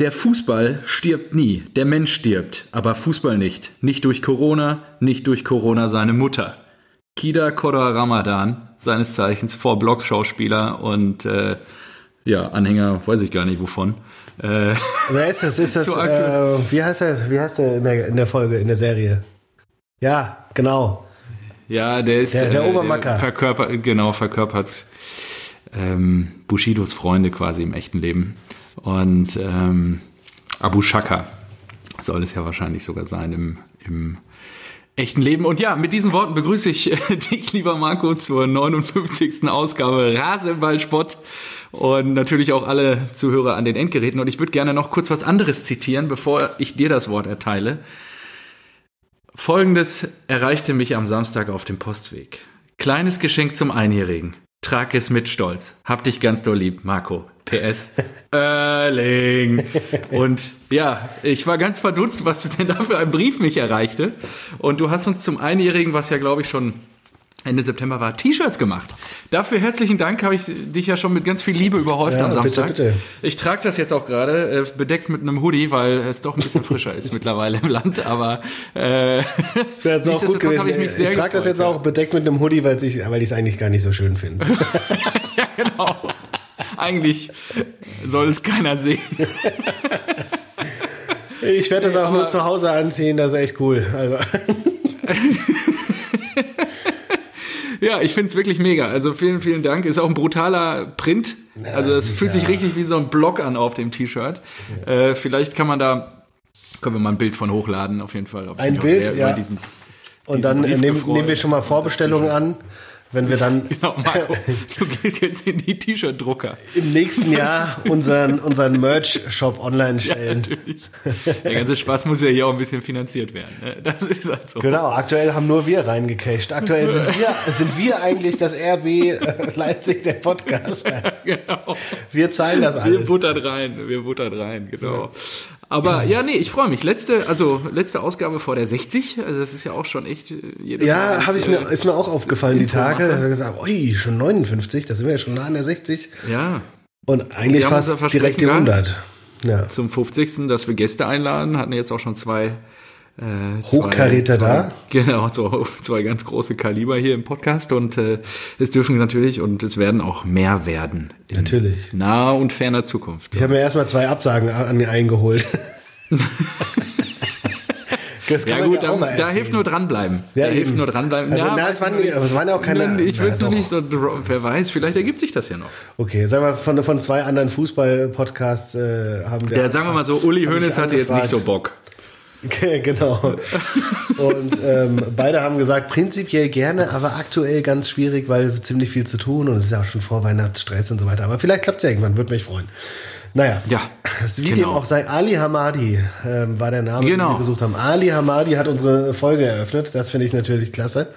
Der Fußball stirbt nie, der Mensch stirbt, aber Fußball nicht. Nicht durch Corona, nicht durch Corona seine Mutter. Kida Kodra Ramadan, seines Zeichens Vor-Blocks-Schauspieler und äh, ja, Anhänger, weiß ich gar nicht wovon. Äh, Wer ist das? Ist das äh, wie heißt er, wie heißt er in der, in der Folge, in der Serie? Ja, genau. Ja, der ist der, der äh, Obermacker. Verkörpert, genau, verkörpert ähm, Bushidos Freunde quasi im echten Leben. Und ähm, Abu Shaka soll es ja wahrscheinlich sogar sein im, im echten Leben. Und ja, mit diesen Worten begrüße ich dich, lieber Marco, zur 59. Ausgabe Rasenballspott und natürlich auch alle Zuhörer an den Endgeräten. Und ich würde gerne noch kurz was anderes zitieren, bevor ich dir das Wort erteile. Folgendes erreichte mich am Samstag auf dem Postweg. Kleines Geschenk zum Einjährigen. Trag es mit Stolz. Hab dich ganz doll lieb, Marco. PS. Erling. Und ja, ich war ganz verdutzt, was du denn da für ein Brief mich erreichte. Und du hast uns zum Einjährigen, was ja glaube ich schon Ende September war, T-Shirts gemacht. Dafür herzlichen Dank, habe ich dich ja schon mit ganz viel Liebe überhäuft ja, am Samstag. Bitte, bitte. Ich trage das jetzt auch gerade, äh, bedeckt mit einem Hoodie, weil es doch ein bisschen frischer ist mittlerweile im Land, aber äh, das wäre jetzt auch gut gewesen. Ich, ich trage das jetzt auch bedeckt mit einem Hoodie, weil ich weil es eigentlich gar nicht so schön finde. ja, genau. Eigentlich soll es keiner sehen. ich werde das auch nur zu Hause anziehen, das ist echt cool. Also. Ja, ich finde es wirklich mega. Also vielen, vielen Dank. Ist auch ein brutaler Print. Ja, also es fühlt sich richtig wie so ein Block an auf dem T-Shirt. Ja. Äh, vielleicht kann man da, können wir mal ein Bild von hochladen, auf jeden Fall. Ein Bild, ja. Diesen, Und dann nehmen, nehmen wir schon mal Vorbestellungen an wenn wir dann. Genau, Marco, du gehst jetzt in die T-Shirt-Drucker. Im nächsten Jahr unseren, unseren Merch-Shop online stellen. Ja, natürlich. Der ganze Spaß muss ja hier auch ein bisschen finanziert werden. Ne? Das ist halt so. Genau, aktuell haben nur wir reingecasht. Aktuell sind wir, sind wir eigentlich das RB äh, Leipzig der Podcast. genau. Wir zahlen das alles. Wir buttern rein, wir buttern rein, genau. Aber ja, nee, ich freue mich. Letzte, also letzte Ausgabe vor der 60. Also das ist ja auch schon echt äh, jedes Ja, habe ich mir ist mir auch aufgefallen die Tage. Da habe ich gesagt, ui, schon 59, da sind wir ja schon nah an der 60. Ja. Und eigentlich fast direkt die 100. Ja. Zum 50. dass wir Gäste einladen, hatten jetzt auch schon zwei äh, Hochkaräter zwei, da. Genau, so zwei ganz große Kaliber hier im Podcast und äh, es dürfen natürlich und es werden auch mehr werden. natürlich. Naher und ferner Zukunft. Ich habe mir erstmal zwei Absagen an mir eingeholt. ja gut, ja da, da hilft nur dranbleiben. Ja, da eben. hilft nur dranbleiben. Also, ja, na, es, waren, es waren ja auch keine... Ich will es noch nicht so... Wer weiß, vielleicht ergibt sich das ja noch. Okay, sagen wir, von, von zwei anderen Fußball-Podcasts äh, haben wir... Ja, sagen wir mal so, Uli Hoeneß hatte jetzt nicht so Bock. Genau. Und ähm, beide haben gesagt, prinzipiell gerne, aber aktuell ganz schwierig, weil ziemlich viel zu tun und es ist ja auch schon Vorweihnachtsstress und so weiter. Aber vielleicht klappt es ja irgendwann, würde mich freuen. Naja, ja, wie genau. dem auch sei, Ali Hamadi äh, war der Name, genau. den wir gesucht haben. Ali Hamadi hat unsere Folge eröffnet. Das finde ich natürlich klasse.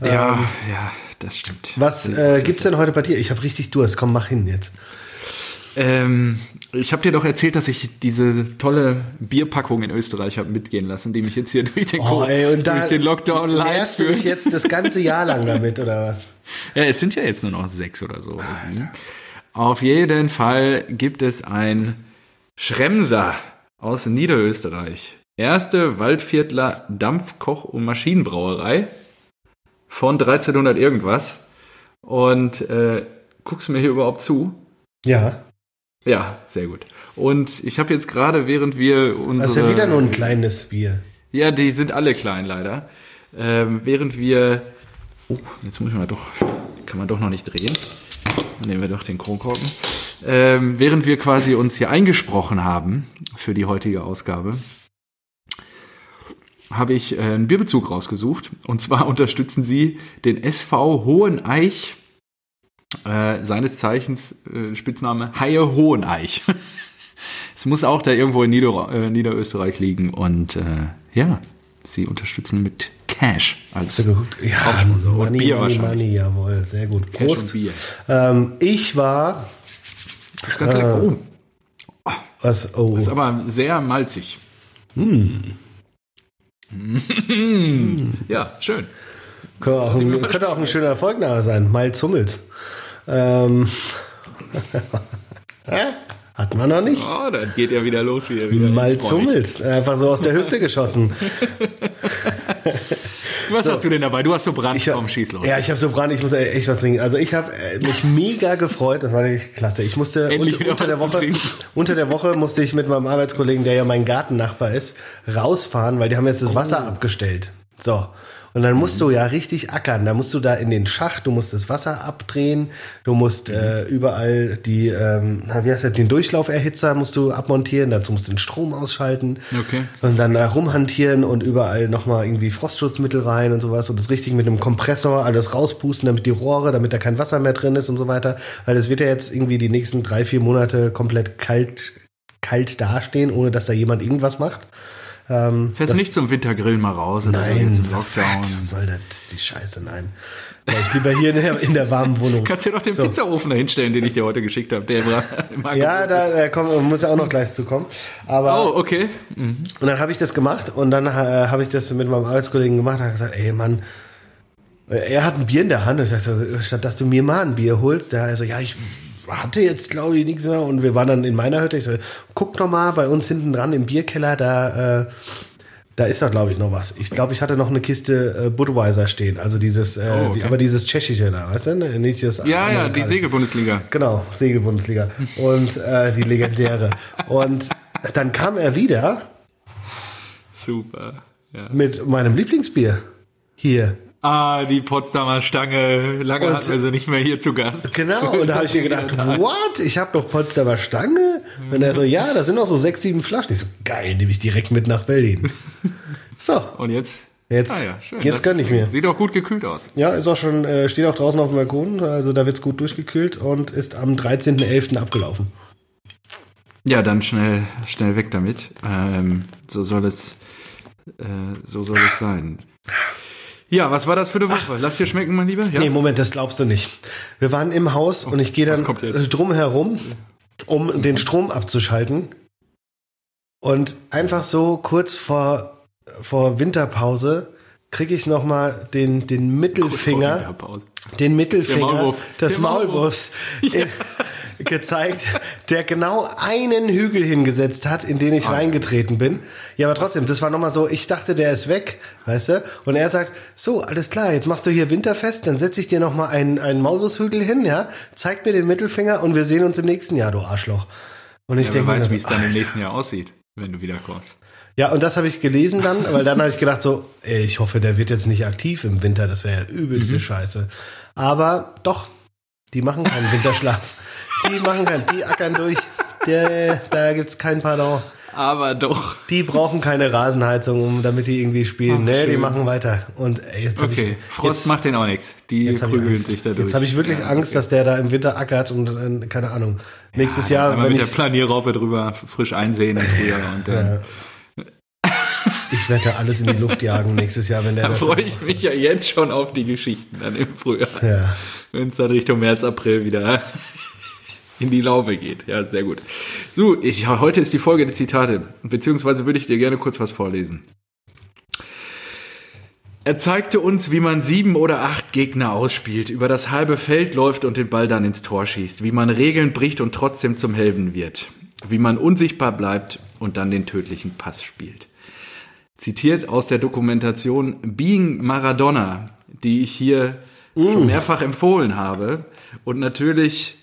Ja, ähm, ja, das stimmt. Was äh, gibt's denn heute bei dir? Ich habe richtig Durst. Komm, mach hin jetzt. Ähm, ich habe dir doch erzählt, dass ich diese tolle Bierpackung in Österreich habe mitgehen lassen, die mich jetzt hier durch den, oh, ey, und durch den Lockdown live führt. du mich jetzt das ganze Jahr lang damit, oder was? Ja, es sind ja jetzt nur noch sechs oder so. Auf jeden Fall gibt es ein Schremser aus Niederösterreich. Erste Waldviertler Dampfkoch- und Maschinenbrauerei von 1300 irgendwas. Und äh, guckst du mir hier überhaupt zu? Ja. Ja, sehr gut. Und ich habe jetzt gerade, während wir unsere... Das ist ja wieder nur ein kleines Bier. Ja, die sind alle klein leider. Ähm, während wir... Oh, jetzt muss ich mal doch... Kann man doch noch nicht drehen. Dann nehmen wir doch den Kronkorken. Ähm, während wir quasi uns hier eingesprochen haben für die heutige Ausgabe, habe ich äh, einen Bierbezug rausgesucht. Und zwar unterstützen sie den SV Hoheneich äh, seines Zeichens äh, Spitzname Haie Hoheneich. es muss auch da irgendwo in Nieder äh, Niederösterreich liegen und äh, ja, sie unterstützen mit Cash als ja, money, und Bier money, wahrscheinlich. Money, jawohl, sehr gut. Prost. Cash und Bier. Ähm, ich war. Das ist ganz lecker. Oh. Was? Oh. Das ist aber sehr malzig. Hm. ja, schön. Könnte auch, ein, könnte auch ein schöner Erfolg nachher sein. Malz Hummels. Ähm. Hat man noch nicht. Oh, dann geht ja wieder los. Wieder, wieder. Mal Ich freu mich. zummels. Einfach so aus der Hüfte geschossen. Was hast du denn dabei? Du hast so Brand Ich hab, vom Schieß los. Ja, ich habe so Brand, ich muss echt was trinken. Also ich habe äh, mich mega gefreut, das war wirklich klasse. Ich musste Endlich un- wieder unter der Woche unter der Woche musste ich mit meinem Arbeitskollegen, der ja mein Gartennachbar ist, rausfahren, weil die haben jetzt das Wasser abgestellt. So. Und dann musst du ja richtig ackern. Da musst du da in den Schacht, du musst das Wasser abdrehen, du musst äh, überall die, ähm, wie heißt das, den Durchlauferhitzer musst du abmontieren, dazu musst du den Strom ausschalten. Okay. Und dann da rumhantieren und überall nochmal irgendwie Frostschutzmittel rein und sowas und das richtig mit einem Kompressor alles rauspusten, damit die Rohre, damit da kein Wasser mehr drin ist und so weiter. Weil es wird ja jetzt irgendwie die nächsten drei, vier Monate komplett kalt, kalt dastehen, ohne dass da jemand irgendwas macht. Ähm, Fährst du nicht zum Wintergrillen mal raus oder so Nein, was, Lockdown? was soll das, die Scheiße, nein. Weil ich lieber hier in der, in der warmen Wohnung. Kannst dir doch den So. Pizzaofen da hinstellen, den ich dir heute geschickt habe. Der war im Ja, Angebot da ist. äh, komm, muss ja auch noch gleich zu kommen. Aber Oh, okay. Mhm. Und dann habe ich das gemacht und dann äh, habe ich das mit meinem Arbeitskollegen gemacht und habe gesagt, ey Mann, äh, er hat ein Bier in der Hand. Ich sag so, statt dass du mir mal ein Bier holst, der so, ja, ich hatte jetzt glaube ich nichts mehr und wir waren dann in meiner Hütte. Ich so, guck noch mal bei uns hinten dran im Bierkeller, da äh, da ist da glaube ich noch was. Ich glaube, ich hatte noch eine Kiste äh, Budweiser stehen, also dieses, äh, Oh, okay. die, aber dieses tschechische da, weißt du? ne? Nicht das Ja, ja, die. Segelbundesliga. Genau, Segelbundesliga. Und äh, die legendäre. Und dann kam er wieder Super. Ja. mit meinem Lieblingsbier. Hier. Ah, die Potsdamer Stange. Lange Und- wir sie nicht mehr hier zu Gast. Genau, und da habe ich mir gedacht, what? Ich habe doch Potsdamer Stange? Und er so, ja, da sind noch so sechs, sieben Flaschen. Ich so, geil, nehme ich direkt mit nach Berlin. So, Und jetzt? Jetzt- ah, ja, schön. jetzt Das gönn ich mir. Sieht auch gut gekühlt aus. ja, ist auch schon, äh, steht auch draußen auf dem Balkon, also da wird's gut durchgekühlt und ist am 13.11. abgelaufen. Ja, dann schnell, schnell weg damit. Ähm, so soll es, äh, so soll es sein. Ja, was war das für eine Woche? Lass dir schmecken, mein Lieber. Ja. Nee, Moment, das glaubst du nicht. Wir waren im Haus und ich gehe dann äh, drum herum, um den Strom abzuschalten. Und einfach so kurz vor, vor Winterpause kriege ich noch mal den, den Mittelfinger, den Mittelfinger Maulwurf. des Der Maulwurf. Maulwurfs äh, gezeigt, der genau einen Hügel hingesetzt hat, in den ich reingetreten bin. Ja, aber trotzdem, das war nochmal so, ich dachte, der ist weg, weißt du? Und er sagt, so, alles klar, jetzt machst du hier Winterfest, dann setze ich dir nochmal einen, einen Maulwurfshügel hin, ja? Zeig mir den Mittelfinger und wir sehen uns im nächsten Jahr, du Arschloch. Und ich Ja, wer denke mir, weiß, wie es dann im nächsten Jahr aussieht, wenn du wiederkommst. ja, und das habe ich gelesen dann, weil dann habe ich gedacht so, ey, ich hoffe, der wird jetzt nicht aktiv im Winter, das wäre ja übelste Scheiße. Aber doch, die machen keinen Winterschlaf. Die machen keinen, die ackern durch. Der, da gibt's kein Pardon. Aber doch. Die brauchen keine Rasenheizung, um, damit die irgendwie spielen. Ach, nee, die schön. machen weiter. Und ey, jetzt habe Okay, ich, Frost jetzt, macht den auch nichts. Die prügeln sich da durch. Jetzt habe ich wirklich Ja, Angst, okay. dass der da im Winter ackert und äh, keine Ahnung. Nächstes Jahr, Einmal wenn mit ich, der Planierraupe drüber frisch einsehen im Frühjahr und dann ich werde da alles in die Luft jagen nächstes Jahr, wenn der da das. freue ich mich ja jetzt schon auf die Geschichten dann im Frühjahr. Ja. Wenn es dann Richtung März, April wieder in die Laube geht. Ja, sehr gut. So, ich, heute ist die Folge der Zitate, beziehungsweise würde ich dir gerne kurz was vorlesen. Er zeigte uns, wie man sieben oder acht Gegner ausspielt, über das halbe Feld läuft und den Ball dann ins Tor schießt, wie man Regeln bricht und trotzdem zum Helden wird, wie man unsichtbar bleibt und dann den tödlichen Pass spielt. Zitiert aus der Dokumentation Being Maradona, die ich hier schon mehrfach empfohlen habe. Und natürlich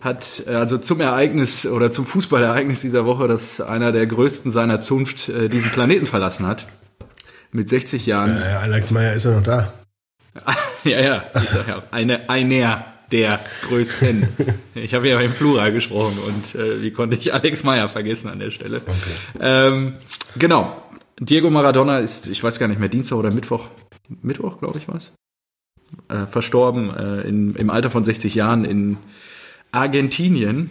hat, äh, also zum Ereignis oder zum Fußballereignis dieser Woche, dass einer der größten seiner Zunft äh, diesen Planeten verlassen hat. Mit 60 Jahren. Äh, Alex Meyer ist ja noch da. Ja, ja. Sag ja einer, einer der größten. Ich habe ja im Plural gesprochen und äh, wie konnte ich Alex Meyer vergessen an der Stelle? Ähm, genau. Diego Maradona ist, ich weiß gar nicht mehr, Dienstag oder Mittwoch, Mittwoch, glaube ich, was? Äh, verstorben äh, in, im Alter von 60 Jahren in Argentinien.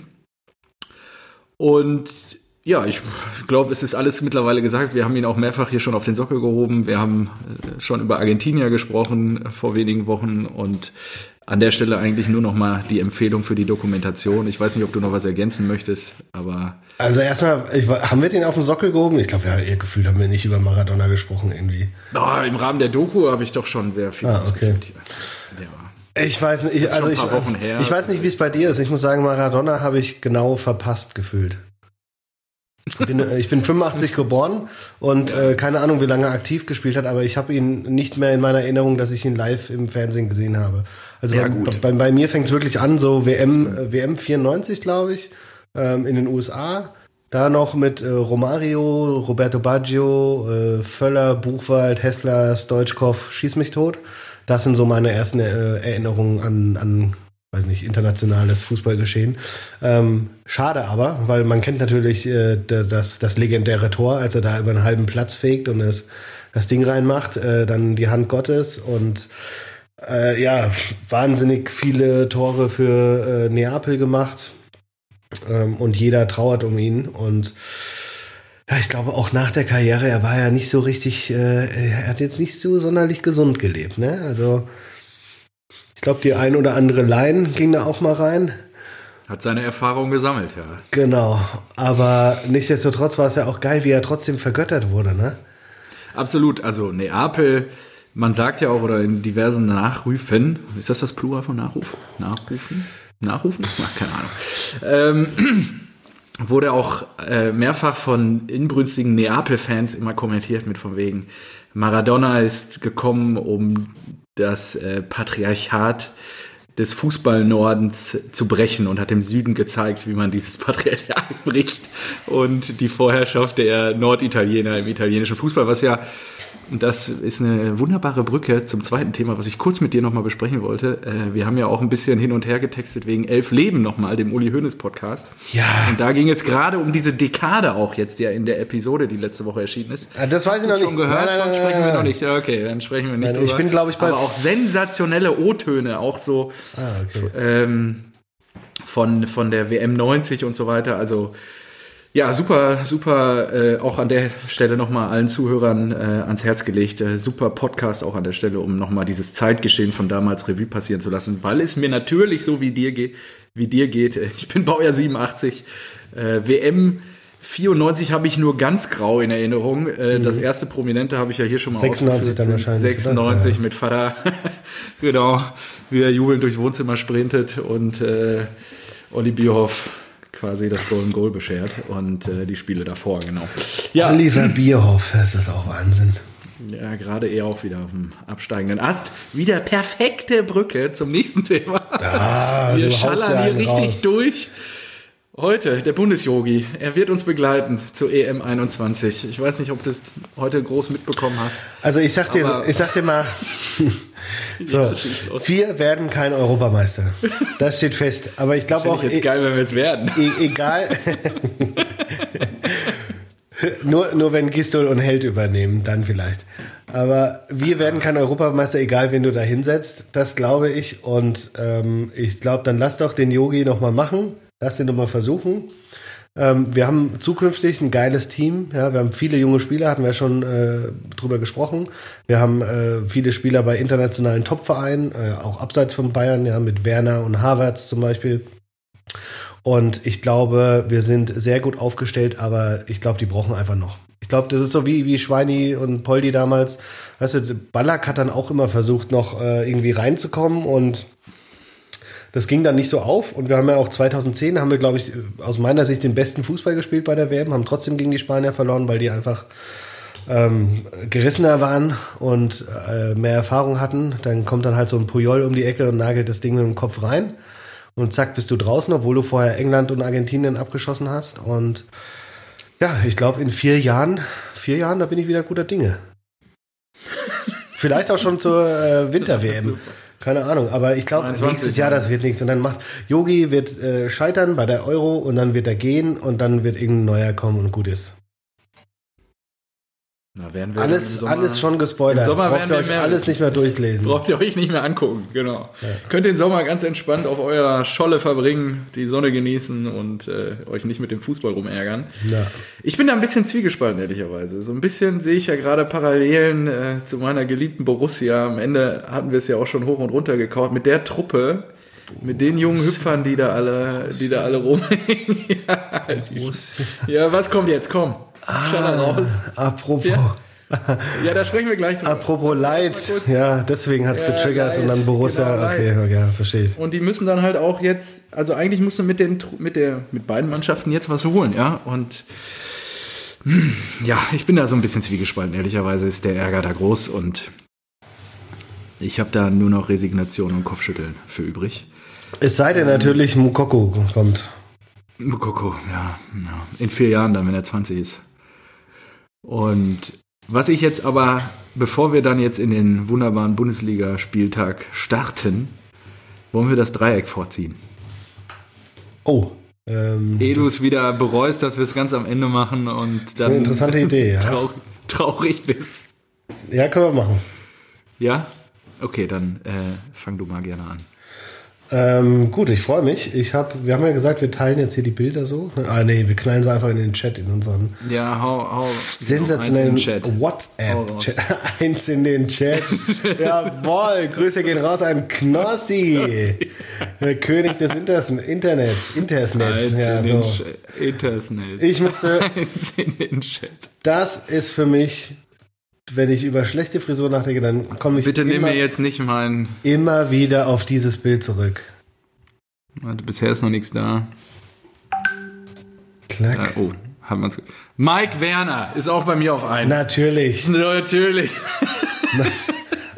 Und ja, ich glaube, es ist alles mittlerweile gesagt. Wir haben ihn auch mehrfach hier schon auf den Sockel gehoben. Wir haben äh, schon über Argentinier gesprochen vor wenigen Wochen und an der Stelle eigentlich nur noch mal die Empfehlung für die Dokumentation. Ich weiß nicht, ob du noch was ergänzen möchtest, aber Also erstmal, ich, haben wir den auf den Sockel gehoben? Ich glaube, ja, ihr Gefühl haben wir nicht über Maradona gesprochen irgendwie. oh, im Rahmen der Doku habe ich doch schon sehr viel Ah, okay. hier. Ich weiß nicht, ich, also ich, ich weiß nicht, wie es bei dir ist. Ich muss sagen, Maradona habe ich genau verpasst gefühlt. Ich bin, äh, ich bin 85 geboren und äh, keine Ahnung, wie lange er aktiv gespielt hat, aber ich habe ihn nicht mehr in meiner Erinnerung, dass ich ihn live im Fernsehen gesehen habe. Also ja, bei, bei, bei, mir fängt es wirklich an, so WM, äh, WM 94, glaube ich, ähm, in den USA. Da noch mit äh, Romario, Roberto Baggio, äh, Völler, Buchwald, Hessler, Stoichkov, Schieß mich tot. Das sind so meine ersten äh, Erinnerungen an, an weiß nicht, internationales Fußballgeschehen. Ähm, schade aber, weil man kennt natürlich äh, das, das legendäre Tor, als er da über einen halben Platz fegt und das, das Ding reinmacht, äh, dann die Hand Gottes und äh, ja, wahnsinnig viele Tore für äh, Neapel gemacht ähm, und jeder trauert um ihn und ja, ich glaube auch nach der Karriere, er war ja nicht so richtig, äh, er hat jetzt nicht so sonderlich gesund gelebt, ne? Also ich glaube, die ein oder andere Line ging da auch mal rein. Hat seine Erfahrung gesammelt, ja. Genau. Aber nichtsdestotrotz war es ja auch geil, wie er trotzdem vergöttert wurde, ne? Absolut. Also Neapel, man sagt ja auch, oder in diversen Nachrufen, ist das das Plural von Nachruf? Nachrufen? Nachrufen? Ach, keine Ahnung. Ähm, wurde auch äh, mehrfach von inbrünstigen Neapel-Fans immer kommentiert mit von wegen, Maradona ist gekommen, um das äh, Patriarchat des Fußballnordens zu brechen und hat dem Süden gezeigt, wie man dieses Patriarchat bricht. Und die Vorherrschaft der Norditaliener im italienischen Fußball, was ja und das ist eine wunderbare Brücke zum zweiten Thema, was ich kurz mit dir nochmal besprechen wollte. Äh, wir haben ja auch ein bisschen hin und her getextet wegen Elf Leben nochmal, dem Uli Hoeneß Podcast. Ja. Und da ging es gerade um diese Dekade auch jetzt, die ja in der Episode, die letzte Woche erschienen ist. Ah, das weiß ich noch nicht. schon gehört, nein, nein, sonst nein, sprechen wir noch nicht. Okay, dann sprechen wir nicht nein, Ich bin, glaube ich, bei... Aber auch sensationelle O-Töne, auch so ah, okay. ähm, von, von der WM 90 und so weiter. Also ja, super, super, äh, auch an der Stelle nochmal allen Zuhörern äh, ans Herz gelegt. Äh, super Podcast auch an der Stelle, um nochmal dieses Zeitgeschehen von damals Revue passieren zu lassen, weil es mir natürlich so wie dir, ge wie dir geht. Ich bin Baujahr 87, äh, WM 94 habe ich nur ganz grau in Erinnerung. Äh, mhm. Das erste Prominente habe ich ja hier schon mal 96 dann wahrscheinlich. 96 ja. mit Vater. genau, wie er jubelnd durchs Wohnzimmer sprintet und äh, Olli Bierhoff quasi das Golden Goal beschert und äh, die Spiele davor, genau. Ja. Oliver Bierhoff, das ist auch Wahnsinn. Ja, gerade eher auch wieder auf dem absteigenden Ast. Wieder perfekte Brücke zum nächsten Thema. Ah, Wir schallern hier richtig raus. durch. Heute, der Bundesjogi, er wird uns begleiten zur EM 21. Ich weiß nicht, ob du das heute groß mitbekommen hast. Also ich sag dir, ich sag dir mal, so, wir werden kein Europameister. Das steht fest. Aber ich glaube auch. Jetzt geil, wenn wir es werden. E egal. nur, nur wenn Gistol und Held übernehmen, dann vielleicht. Aber wir werden kein Europameister, egal wen du da hinsetzt. Das glaube ich. Und ähm, ich glaube, dann lass doch den Yogi nochmal machen. Lass den nochmal versuchen. Ähm, wir haben zukünftig ein geiles Team. Ja, wir haben viele junge Spieler, hatten wir schon äh, drüber gesprochen. Wir haben äh, viele Spieler bei internationalen Topvereinen, äh, auch abseits von Bayern, ja, mit Werner und Havertz zum Beispiel. Und ich glaube, wir sind sehr gut aufgestellt, aber ich glaube, die brauchen einfach noch. Ich glaube, das ist so wie, wie Schweini und Poldi damals. Weißt du, Ballack hat dann auch immer versucht, noch äh, irgendwie reinzukommen und das ging dann nicht so auf und wir haben ja auch 2010 haben wir, glaube ich, aus meiner Sicht den besten Fußball gespielt bei der WM, haben trotzdem gegen die Spanier verloren, weil die einfach ähm, gerissener waren und äh, mehr Erfahrung hatten. Dann kommt dann halt so ein Puyol um die Ecke und nagelt das Ding mit dem Kopf rein und zack, bist du draußen, obwohl du vorher England und Argentinien abgeschossen hast. Und ja, ich glaube, in vier Jahren, vier Jahren, da bin ich wieder guter Dinge. Vielleicht auch schon zur äh, Winter-WM. Keine Ahnung, aber ich glaube, nächstes Jahr, das wird nichts. Und dann macht Yogi wird äh, scheitern bei der Euro und dann wird er gehen und dann wird irgendein neuer kommen und gut ist. Na, werden wir alles, Sommer, alles schon gespoilert. Im Sommer braucht ihr euch mehr, alles nicht mehr durchlesen. Braucht ihr euch nicht mehr angucken, genau. Ja. Könnt den Sommer ganz entspannt auf eurer Scholle verbringen, die Sonne genießen und äh, euch nicht mit dem Fußball rumärgern. Ja. Ich bin da ein bisschen zwiegespalten, ehrlicherweise. So ein bisschen sehe ich ja gerade Parallelen äh, zu meiner geliebten Borussia. Am Ende hatten wir es ja auch schon hoch und runter gekaut. Mit der Truppe, mit den jungen Hüpfern, die da alle, die da alle rumhängen. ja, ja, was kommt jetzt? Komm. Ah, raus. Apropos. Ja. Ja, da sprechen wir gleich drüber. Apropos Leid, ja, deswegen hat es Ja, getriggert Leid, und dann Borussia, genau, okay, Leid. ja, verstehe ich. Und die müssen dann halt auch jetzt, also eigentlich musst du mit den mit der mit beiden Mannschaften jetzt was holen, ja. Und hm, ja, ich bin da so ein bisschen zwiegespalten. Ehrlicherweise ist der Ärger da groß und ich habe da nur noch Resignation und Kopfschütteln für übrig. Es sei denn natürlich, Mukoko kommt. Mokoko, ja, ja. In vier Jahren dann, wenn er 20 ist. Und was ich jetzt aber, bevor wir dann jetzt in den wunderbaren Bundesliga-Spieltag starten, wollen wir das Dreieck vorziehen. Oh, ähm, Ehe du es wieder bereust, dass wir es ganz am Ende machen und das ist dann eine interessante Idee, ja. traurig, traurig bist. Ja, können wir machen. Ja? Okay, dann äh, fang du mal gerne an. Ähm, gut, ich freue mich. Ich hab, wir haben ja gesagt, wir teilen jetzt hier die Bilder so. Ah, nee, wir knallen sie einfach in den Chat, in unseren Ja, hau, hau. sensationellen. WhatsApp-Chat. Eins in den Chat. Jawohl, Grüße gehen raus an Knossi. Der König des Inters Internets. Intersnets. Eins Ja, so. Chat. Internet. Ich müsste, Eins in den Chat. das ist für mich, wenn ich über schlechte Frisur nachdenke, dann komme ich Bitte nimm immer, mir jetzt nicht mein. immer wieder auf dieses Bild zurück. Warte, bisher ist noch nichts da. Klack. Äh, oh, haben wir uns. Mike Werner ist auch bei mir auf 1. Natürlich. Natürlich.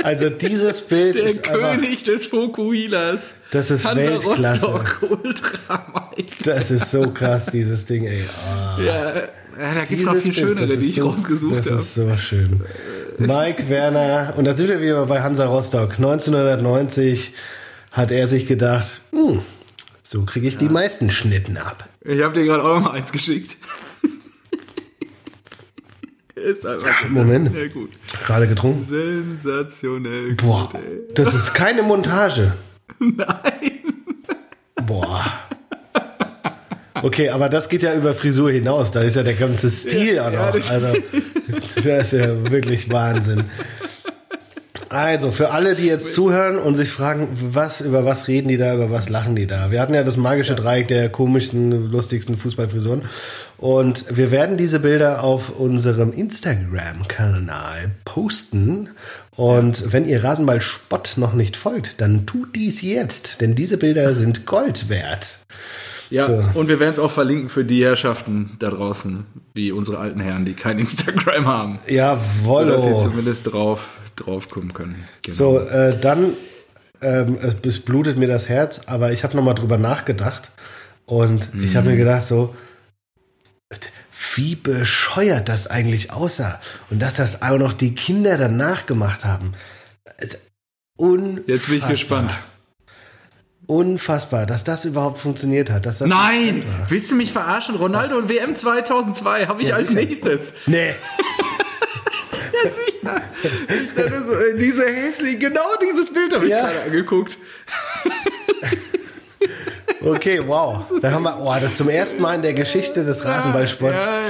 Also dieses Bild Der ist einfach, König des Fokuhilas. das ist Hansa Weltklasse. Rostock Ultrameister. Das ist so krass, dieses Ding, ey. Ah. Ja, äh, da gibt es noch viel schönere, das die ist ich so, rausgesucht Das habe. ist so schön. Mike Werner, und da sind wir wieder bei Hansa Rostock. 1990 hat er sich gedacht, hm, so kriege ich die meisten Schnitten ab. Ich habe dir gerade auch noch mal eins geschickt. ist einfach Moment. sehr gut. Gerade getrunken. Sensationell Boah, gut, das ist keine Montage. Nein. Boah. Okay, aber das geht ja über Frisur hinaus. Da ist ja der ganze Stil auch ja, noch. das- Also, das ist ja wirklich Wahnsinn. Also, für alle, die jetzt zuhören und sich fragen, was, über was reden die da, über was lachen die da? Wir hatten ja das magische Dreieck der komischsten, lustigsten Fußballfrisuren. Und wir werden diese Bilder auf unserem Instagram-Kanal posten. Und wenn ihr Rasenball Spott noch nicht folgt, dann tut dies jetzt, denn diese Bilder sind Gold wert. Ja, So. und wir werden es auch verlinken für die Herrschaften da draußen, wie unsere alten Herren, die kein Instagram haben. Sodass sie zumindest drauf, drauf kommen können. Genau. So, äh, dann, ähm, es, blutet mir das Herz, aber ich habe nochmal drüber nachgedacht und ich habe mir gedacht, so, wie bescheuert das eigentlich aussah und dass das auch noch die Kinder danach gemacht haben. Unfassbar. Jetzt bin ich gespannt. Unfassbar, dass das überhaupt funktioniert hat. Das Nein! Willst du mich verarschen? Ronaldo und WM 2002 habe ich Ja, als sicher. nächstes. Nee. Ich dachte so, äh, diese hässlich, genau dieses Bild habe ich Ja. gerade angeguckt. Okay, wow. Da haben wir oh, das zum ersten Mal in der Geschichte des Rasenballsports Ja,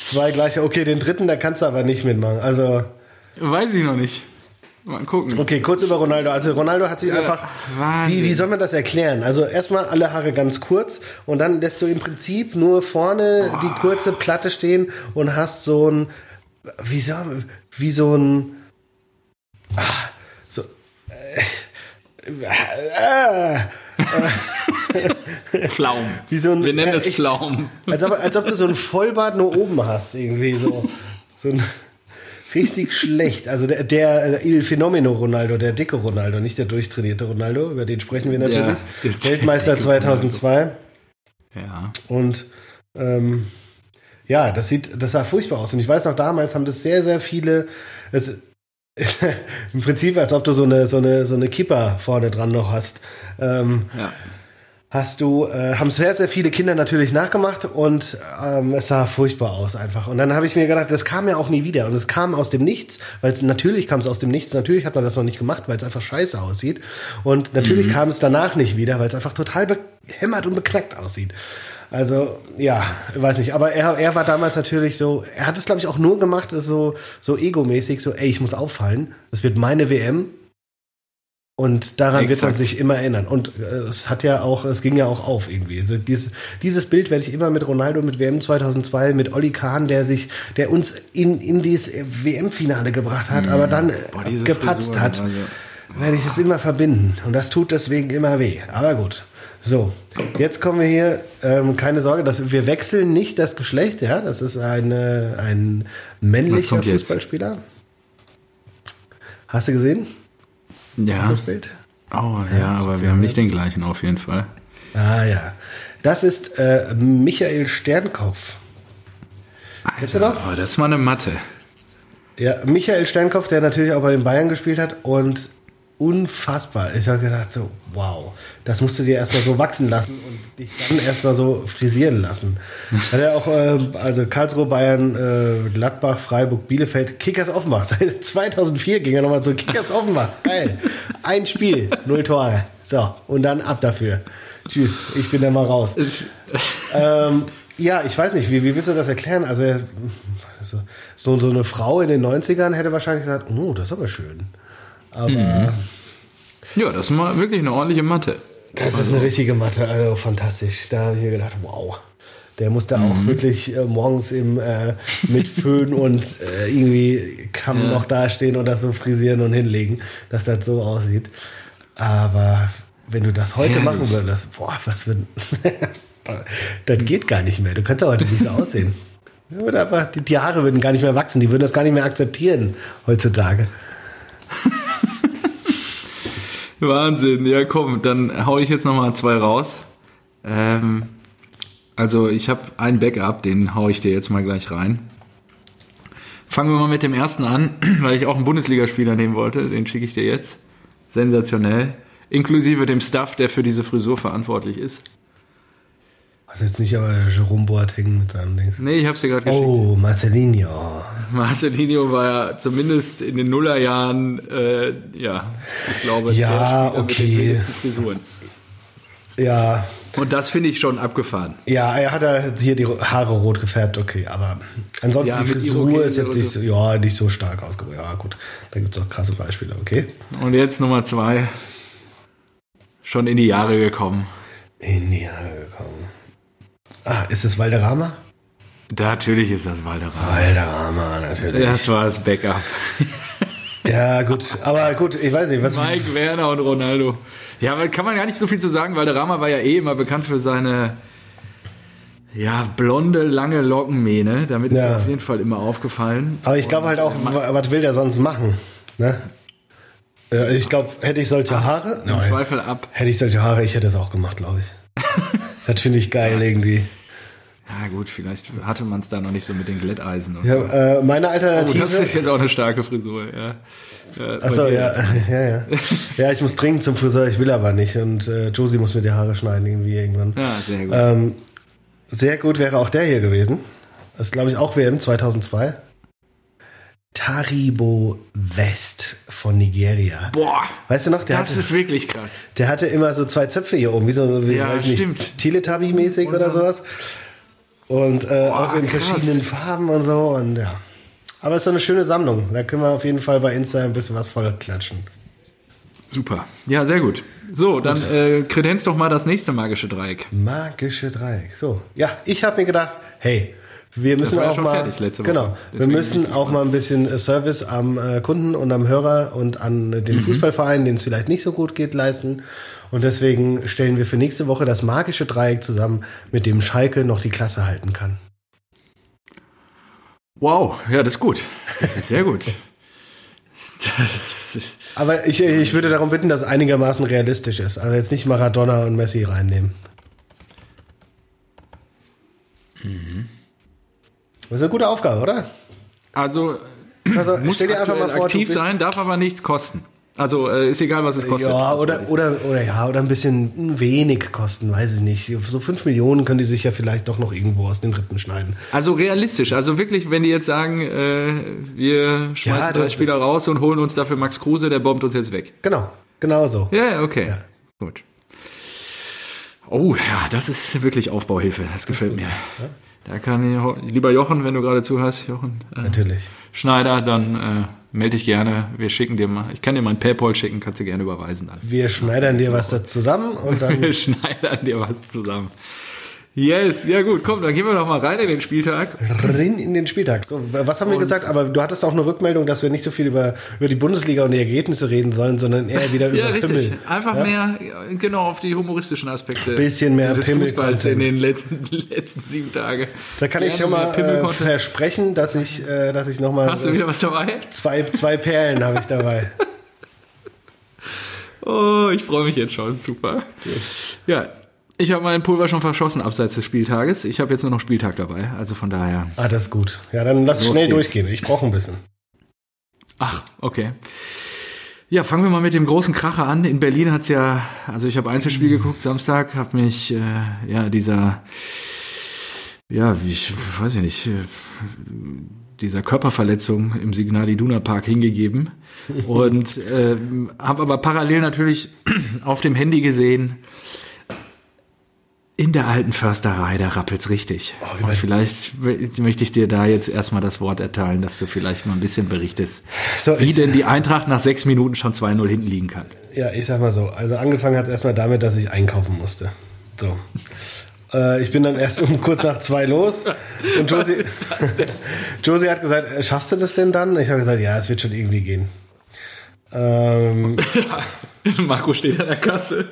zwei gleiche. Okay, den dritten, da kannst du aber nicht mitmachen. Also, weiß ich noch nicht. Mal gucken. okay, kurz über Ronaldo. Also Ronaldo hat sich einfach. Wahnsinn. Wie, wie soll man das erklären? Also erstmal alle Haare ganz kurz und dann lässt du im Prinzip nur vorne die kurze Platte stehen und hast so ein. Wie soll wie so ein. Ah, so. Äh, äh, Pflaum. Wie so ein, Wir nennen ja, es. Pflaum. Als ob, als ob du so ein Vollbart nur oben hast, irgendwie so. So ein richtig schlecht. Also der, der Il Fenomeno Ronaldo, der dicke Ronaldo, nicht der durchtrainierte Ronaldo, über den sprechen wir natürlich. der Weltmeister dicke 2002. Ja. Und ähm, ja, das sieht, das sah furchtbar aus. Und ich weiß noch, damals haben das sehr, sehr viele. Es, Im Prinzip, als ob du so eine, so eine, so eine Kipper vorne dran noch hast. Ähm, Ja. Hast du, äh, haben sehr, sehr viele Kinder natürlich nachgemacht und ähm, es sah furchtbar aus einfach. Und dann habe ich mir gedacht, das kam ja auch nie wieder. Und es kam aus dem Nichts, weil es natürlich kam es aus dem Nichts. Natürlich hat man das noch nicht gemacht, weil es einfach scheiße aussieht. Und natürlich kam es danach nicht wieder, weil es einfach total behämmert und beknackt aussieht. Also, ja, weiß nicht. Aber er, er war damals natürlich so, er hat es, glaube ich, auch nur gemacht, so, so egomäßig, so, ey, ich muss auffallen. Das wird meine WM. Und daran wird man Exakt. sich immer erinnern. Und äh, es hat ja auch, es ging ja auch auf irgendwie. Also dieses, dieses Bild werde ich immer mit Ronaldo, mit WM 2002, mit Olli Kahn, der sich, der uns in, in dieses WM-Finale gebracht hat, aber dann äh, Boah, gepatzt Frisuren, hat, also. werde ich es immer verbinden. Und das tut deswegen immer weh. Aber gut. So, jetzt kommen wir hier, ähm, keine Sorge, dass wir wechseln nicht das Geschlecht, ja. Das ist eine, ein männlicher kommt jetzt? Fußballspieler. Hast du gesehen? Ja. Das Bild? Oh, ja, aber wir haben nicht den gleichen auf jeden Fall. Ah ja. Das ist äh, Michael Sternkopf. Kennst du noch? Aber das ist mal eine Matte. Ja, Michael Sternkopf, der natürlich auch bei den Bayern gespielt hat und unfassbar. Ich habe gedacht so, wow, das musst du dir erstmal so wachsen lassen und dich dann erstmal so frisieren lassen. Hat er auch, äh, also Karlsruhe, Bayern, äh, Gladbach, Freiburg, Bielefeld, Kickers Offenbach. Seit 2004 ging er nochmal zu Kickers Offenbach. Geil. Ein Spiel, null Tore. So, und dann ab dafür. Tschüss, ich bin dann mal raus. Ähm, ja, ich weiß nicht, wie, wie willst du das erklären? Also, so, so, so eine Frau in den 90ern hätte wahrscheinlich gesagt, oh, das ist aber schön. Aber Ja, das ist mal wirklich eine ordentliche Matte. das ist eine richtige Matte, also fantastisch. Da habe ich mir gedacht, wow. Der muss da auch wirklich äh, morgens im, äh, mit Föhn und äh, irgendwie Kamm noch dastehen und das so frisieren und hinlegen, dass das so aussieht. Aber wenn du das heute Herrlich. machen würdest, boah, was für ein. das geht gar nicht mehr. Du kannst doch heute nicht so aussehen. Ja, einfach, die, die Haare würden gar nicht mehr wachsen, die würden das gar nicht mehr akzeptieren heutzutage. Wahnsinn, ja komm, dann hau ich jetzt nochmal zwei raus. Ähm, also ich habe einen Backup, den hau ich dir jetzt mal gleich rein. Fangen wir mal mit dem ersten an, weil ich auch einen Bundesligaspieler nehmen wollte. Den schicke ich dir jetzt. Sensationell. Inklusive dem Staff, der für diese Frisur verantwortlich ist. Was jetzt nicht aber Jerome Boateng mit seinem Ding. Nee, ich hab's dir gerade geschickt. Oh, Marcelinho. Marcelinho war ja zumindest in den Nullerjahren, äh, ja, ich glaube, Ja, der Spieler mit okay. den. Ja, Und das finde ich schon abgefaffen. ja, er hat ja hier die Haare rot gefärbt, okay, aber ansonsten Ja, die Frisur ist jetzt nicht so. ja, nicht so stark ausgebildet. Ja, gut, da gibt es auch krasse Beispiele, okay. Und jetzt Nummer zwei. Schon in die Jahre gekommen. In die Haare gekommen. Ah, ist es Valderrama? Natürlich ist das Valderrama. Valderrama, natürlich. Das war das Backup. Ja, gut, aber gut, ich weiß nicht, was. Mike Werner und Ronaldo. Ja, aber kann man gar nicht so viel zu sagen. Valderrama war ja eh immer bekannt für seine ja, blonde, lange Lockenmähne. Damit ist Ja. er auf jeden Fall immer aufgefallen. Aber ich glaube halt auch, wa- was will der sonst machen? Ne? Ja, Ich glaube, hätte ich solche Haare. Im Zweifel ab. Hätte ich solche Haare, ich hätte es auch gemacht, glaube ich. das finde ich geil irgendwie. Ja gut, vielleicht hatte man es da noch nicht so mit den Glätteisen und Ja, so. äh, meine Oh, Alternative. das ist jetzt auch eine starke Frisur, ja. ja Achso, ja, ja, ja. Ja, ich muss dringend zum Friseur, ich will aber nicht. Und äh, Josie muss mir die Haare schneiden irgendwie irgendwann. Ja, sehr gut. Ähm, sehr gut wäre auch der hier gewesen. Das glaube ich, auch WM 2002. Taribo West von Nigeria. Boah, Weißt du noch, der das hatte, ist wirklich krass. der hatte immer so zwei Zöpfe hier oben, wie so, wie, Ja, weiß nicht, stimmt. Teletubby-mäßig oder sowas. Und äh, auch in krass. verschiedenen Farben und so. Und ja. Aber es ist so eine schöne Sammlung. Da können wir auf jeden Fall bei Insta ein bisschen was voll klatschen. Super. Ja, sehr gut. So, dann äh, kredenz doch mal das nächste magische Dreieck. Magische Dreieck. So, ja, ich habe mir gedacht, hey, wir müssen ja auch schon mal, genau, wir müssen auch mal ein bisschen äh, Service am äh, Kunden und am Hörer und an den Mhm. Fußballvereinen, denen es vielleicht nicht so gut geht, leisten. Und deswegen stellen wir für nächste Woche das magische Dreieck zusammen, mit dem Schalke noch die Klasse halten kann. Wow, ja, das ist gut. Das ist sehr gut. Aber ich, ich würde darum bitten, dass es einigermaßen realistisch ist. Also jetzt nicht Maradona und Messi reinnehmen. Mhm. Das ist eine gute Aufgabe, oder? also Also muss stell dir einfach mal vor, aktiv sein, darf aber nichts kosten. Also äh, ist egal, was es kostet. Ja, Das oder, oder, oder, ja, oder ein bisschen wenig kosten, weiß ich nicht. So 5 Millionen können die sich ja vielleicht doch noch irgendwo aus den Rippen schneiden. Also realistisch. Also wirklich, wenn die jetzt sagen, äh, wir schmeißen Ja, drei das- Spieler raus und holen uns dafür Max Kruse, der bombt uns jetzt weg. Genau, genau so. Ja, ja, okay. Ja. Gut. Oh, ja, das ist wirklich Aufbauhilfe. Das gefällt mir. Da kann ich, lieber Jochen, wenn du gerade zuhörst, Jochen. Äh, Natürlich. Schneider, dann äh, melde dich gerne. Wir schicken dir mal, ich kann dir mal ein Paypal schicken, kannst du gerne überweisen dann. Wir schneidern dir was da zusammen und dann. Wir schneidern dir was zusammen. Yes, ja gut, komm, dann gehen wir doch mal rein in den Spieltag. Rein in den Spieltag. So, was haben wir gesagt? Aber du hattest auch eine Rückmeldung, dass wir nicht so viel über, über die Bundesliga und die Ergebnisse reden sollen, sondern eher wieder ja, über richtig. Pimmel. Einfach ja? mehr, genau, auf die humoristischen Aspekte. Bisschen mehr des Pimmel Fußballs in den letzten, letzten sieben Tagen. Da kann ich schon mal äh, versprechen, dass ich, äh, dass ich nochmal. Hast du wieder was dabei? Zwei, zwei Perlen habe ich dabei. Oh, ich freue mich jetzt schon. Super. Ja, ich habe meinen Pulver schon verschossen abseits des Spieltages. Ich habe jetzt nur noch Spieltag dabei, also von daher. Ah, das ist gut. Ja, dann lass schnell geht's. durchgehen. Ich brauche ein bisschen. Ach, okay. Ja, fangen wir mal mit dem großen Kracher an. In Berlin hat's ja, also ich habe Einzelspiel geguckt Samstag, habe mich äh, ja dieser, ja, wie ich weiß ich nicht, äh, dieser Körperverletzung im Signal Iduna Park hingegeben und äh, habe aber parallel natürlich auf dem Handy gesehen, in der alten Försterei, da rappelt's richtig. Oh, Und vielleicht möchte ich dir da jetzt erstmal das Wort erteilen, dass du vielleicht mal ein bisschen berichtest, so, wie denn die Eintracht nach sechs Minuten schon 2-0 hinten liegen kann. Ja, ich sag mal so. Also angefangen hat es erstmal damit, dass ich einkaufen musste. So. Äh, ich bin dann erst um kurz nach zwei los. Und Josie, Josie hat gesagt, äh, schaffst du das denn dann? Ich habe gesagt, ja, es wird schon irgendwie gehen. Ähm, Marco steht an der Kasse.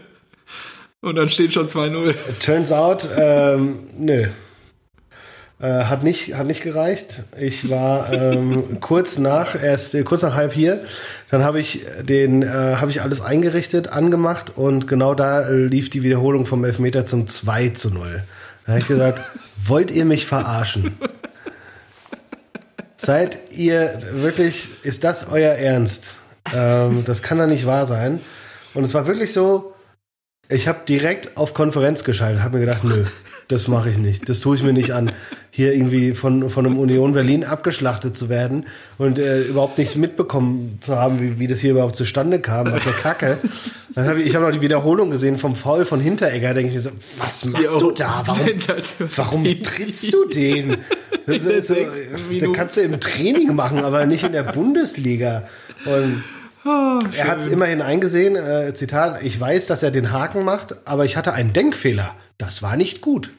Und dann steht schon 2-0. Turns out, ähm, nö. Äh, hat, nicht, hat nicht gereicht. Ich war ähm, kurz nach, erst äh, kurz nach halb hier. Dann habe ich den, äh, habe ich alles eingerichtet, angemacht und genau da lief die Wiederholung vom Elfmeter zum 2 zu 0. Da habe ich gesagt, wollt ihr mich verarschen? Seid ihr wirklich, ist das euer Ernst? Ähm, das kann doch nicht wahr sein. Und es war wirklich so, ich habe direkt auf Konferenz geschaltet, habe mir gedacht, nö, das mache ich nicht, das tue ich mir nicht an, hier irgendwie von, von einem Union Berlin abgeschlachtet zu werden und äh, überhaupt nicht mitbekommen zu haben, wie, wie das hier überhaupt zustande kam, was für Kacke. Dann hab ich ich habe noch die Wiederholung gesehen vom Foul von Hinteregger, denke ich mir so, was machst jo, du da? Warum, warum trittst du den? Das ist so, da kannst du im Training machen, aber nicht in der Bundesliga. Und Oh, er hat es immerhin eingesehen, äh, Zitat, ich weiß, dass er den Haken macht, aber ich hatte einen Denkfehler. Das war nicht gut.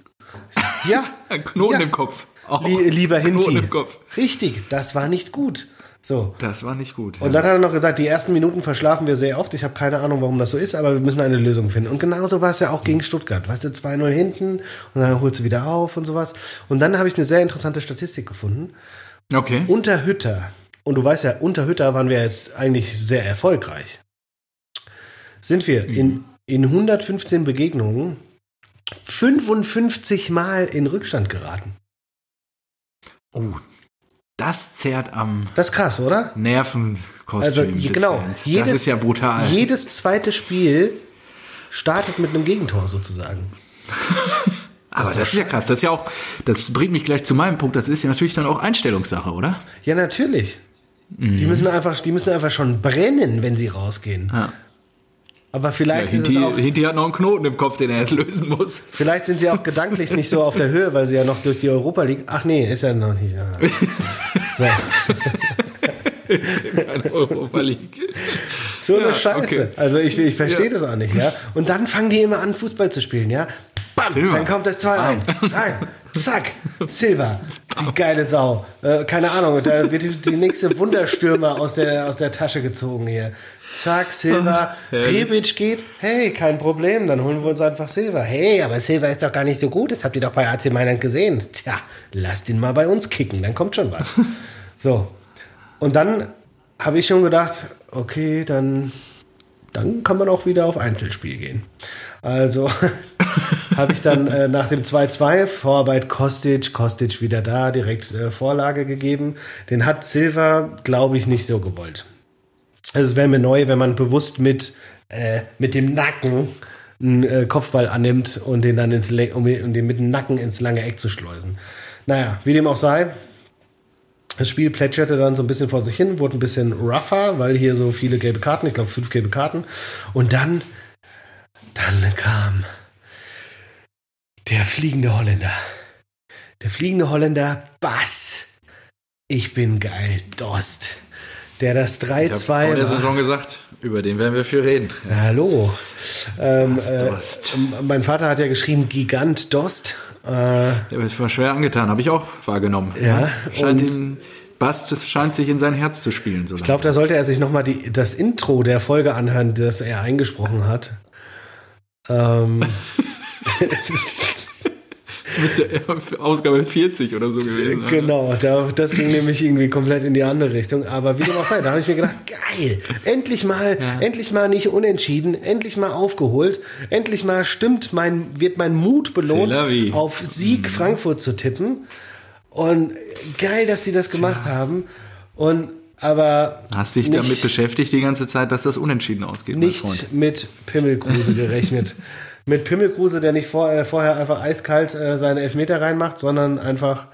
Ja. Ein Knoten ja. im Kopf. Lie lieber Hinti. im Kopf. Richtig, das war nicht gut. So. Das war nicht gut. Und ja. dann hat er noch gesagt, die ersten Minuten verschlafen wir sehr oft. Ich habe keine Ahnung, warum das so ist, aber wir müssen eine Lösung finden. Und genauso war es ja auch gegen Stuttgart. Weißt du, 2-0 hinten und dann holst du wieder auf und sowas. Und dann habe ich eine sehr interessante Statistik gefunden. Okay. Unter Hütter und du weißt ja, unter Hütter waren wir jetzt eigentlich sehr erfolgreich. Sind wir mhm. in, in 115 Begegnungen 55 Mal in Rückstand geraten. Oh, das zerrt am. Das ist krass, oder? Nervenkostüm. Also, genau. Jedes, das ist ja brutal. Jedes zweite Spiel startet mit einem Gegentor sozusagen. Aber das, das ist ja krass. Das ist ja auch, das bringt mich gleich zu meinem Punkt. Das ist ja natürlich dann auch Einstellungssache, oder? Ja, natürlich. Mhm. Die, müssen einfach, die müssen einfach schon brennen, wenn sie rausgehen. Ja. Aber vielleicht ja, Hinti, ist es auch, Hinti hat noch einen Knoten im Kopf, den er jetzt lösen muss. Vielleicht sind sie auch gedanklich nicht so auf der Höhe, weil sie ja noch durch die Europa League. Ach nee, ist ja noch nicht. Ja. So. ist ja keine Europa League. So eine ja, Scheiße. Okay. Also ich, ich verstehe das auch nicht, ja. Und dann fangen die immer an, Fußball zu spielen, ja. Bam, dann kommt das 2-1. Zack, Silva, die geile Sau. Äh, keine Ahnung, da wird die, die, nächste Wunderstürmer aus der, aus der Tasche gezogen hier. Zack, Silva, Rebic geht, hey, kein Problem, dann holen wir uns einfach Silva. Hey, aber Silva ist doch gar nicht so gut, das habt ihr doch bei AC Mailand gesehen. Tja, lasst ihn mal bei uns kicken, dann kommt schon was. So, und dann habe ich schon gedacht, okay, dann, dann kann man auch wieder auf Einzelspiel gehen. Also habe ich dann äh, nach dem 2-2 Vorarbeit Kostic, Kostic wieder da, direkt äh, Vorlage gegeben. Den hat Silva, glaube ich, nicht so gewollt. Also es wäre mir neu, wenn man bewusst mit, äh, mit dem Nacken einen äh, Kopfball annimmt und den dann ins Le um, um den mit dem Nacken ins lange Eck zu schleusen. Naja, wie dem auch sei, das Spiel plätscherte dann so ein bisschen vor sich hin, wurde ein bisschen rougher, weil hier so viele gelbe Karten, ich glaube fünf gelbe Karten. Und dann dann kam der fliegende Holländer. Der fliegende Holländer Bass. Ich bin geil, Dost. Der das 3-2 Ich habe vor der Saison gesagt, über den werden wir viel reden. Hallo. Ähm, äh, Dost. mein Vater hat ja geschrieben Gigant Dost. Äh, Der war schwer angetan, habe ich auch wahrgenommen. Ja, Scheint und- ihm, Bass scheint sich in sein Herz zu spielen. So ich glaube, da sollte er sich nochmal das Intro der Folge anhören, das er eingesprochen hat. Ähm, das müsste Ausgabe 40 oder so gewesen sein. Genau, da, das ging nämlich irgendwie komplett in die andere Richtung. Aber wie dem auch sei, da habe ich mir gedacht, geil, endlich mal, endlich mal nicht unentschieden, endlich mal aufgeholt, endlich mal stimmt mein, wird mein Mut belohnt, auf Sieg Frankfurt zu tippen. Und geil, dass die das gemacht haben. Und aber Hast dich nicht, damit beschäftigt die ganze Zeit, dass das unentschieden ausgeht, nicht mit Pimmelkruse gerechnet. mit Pimmelkruse, der nicht vor, äh, vorher einfach eiskalt äh, seine Elfmeter reinmacht, sondern einfach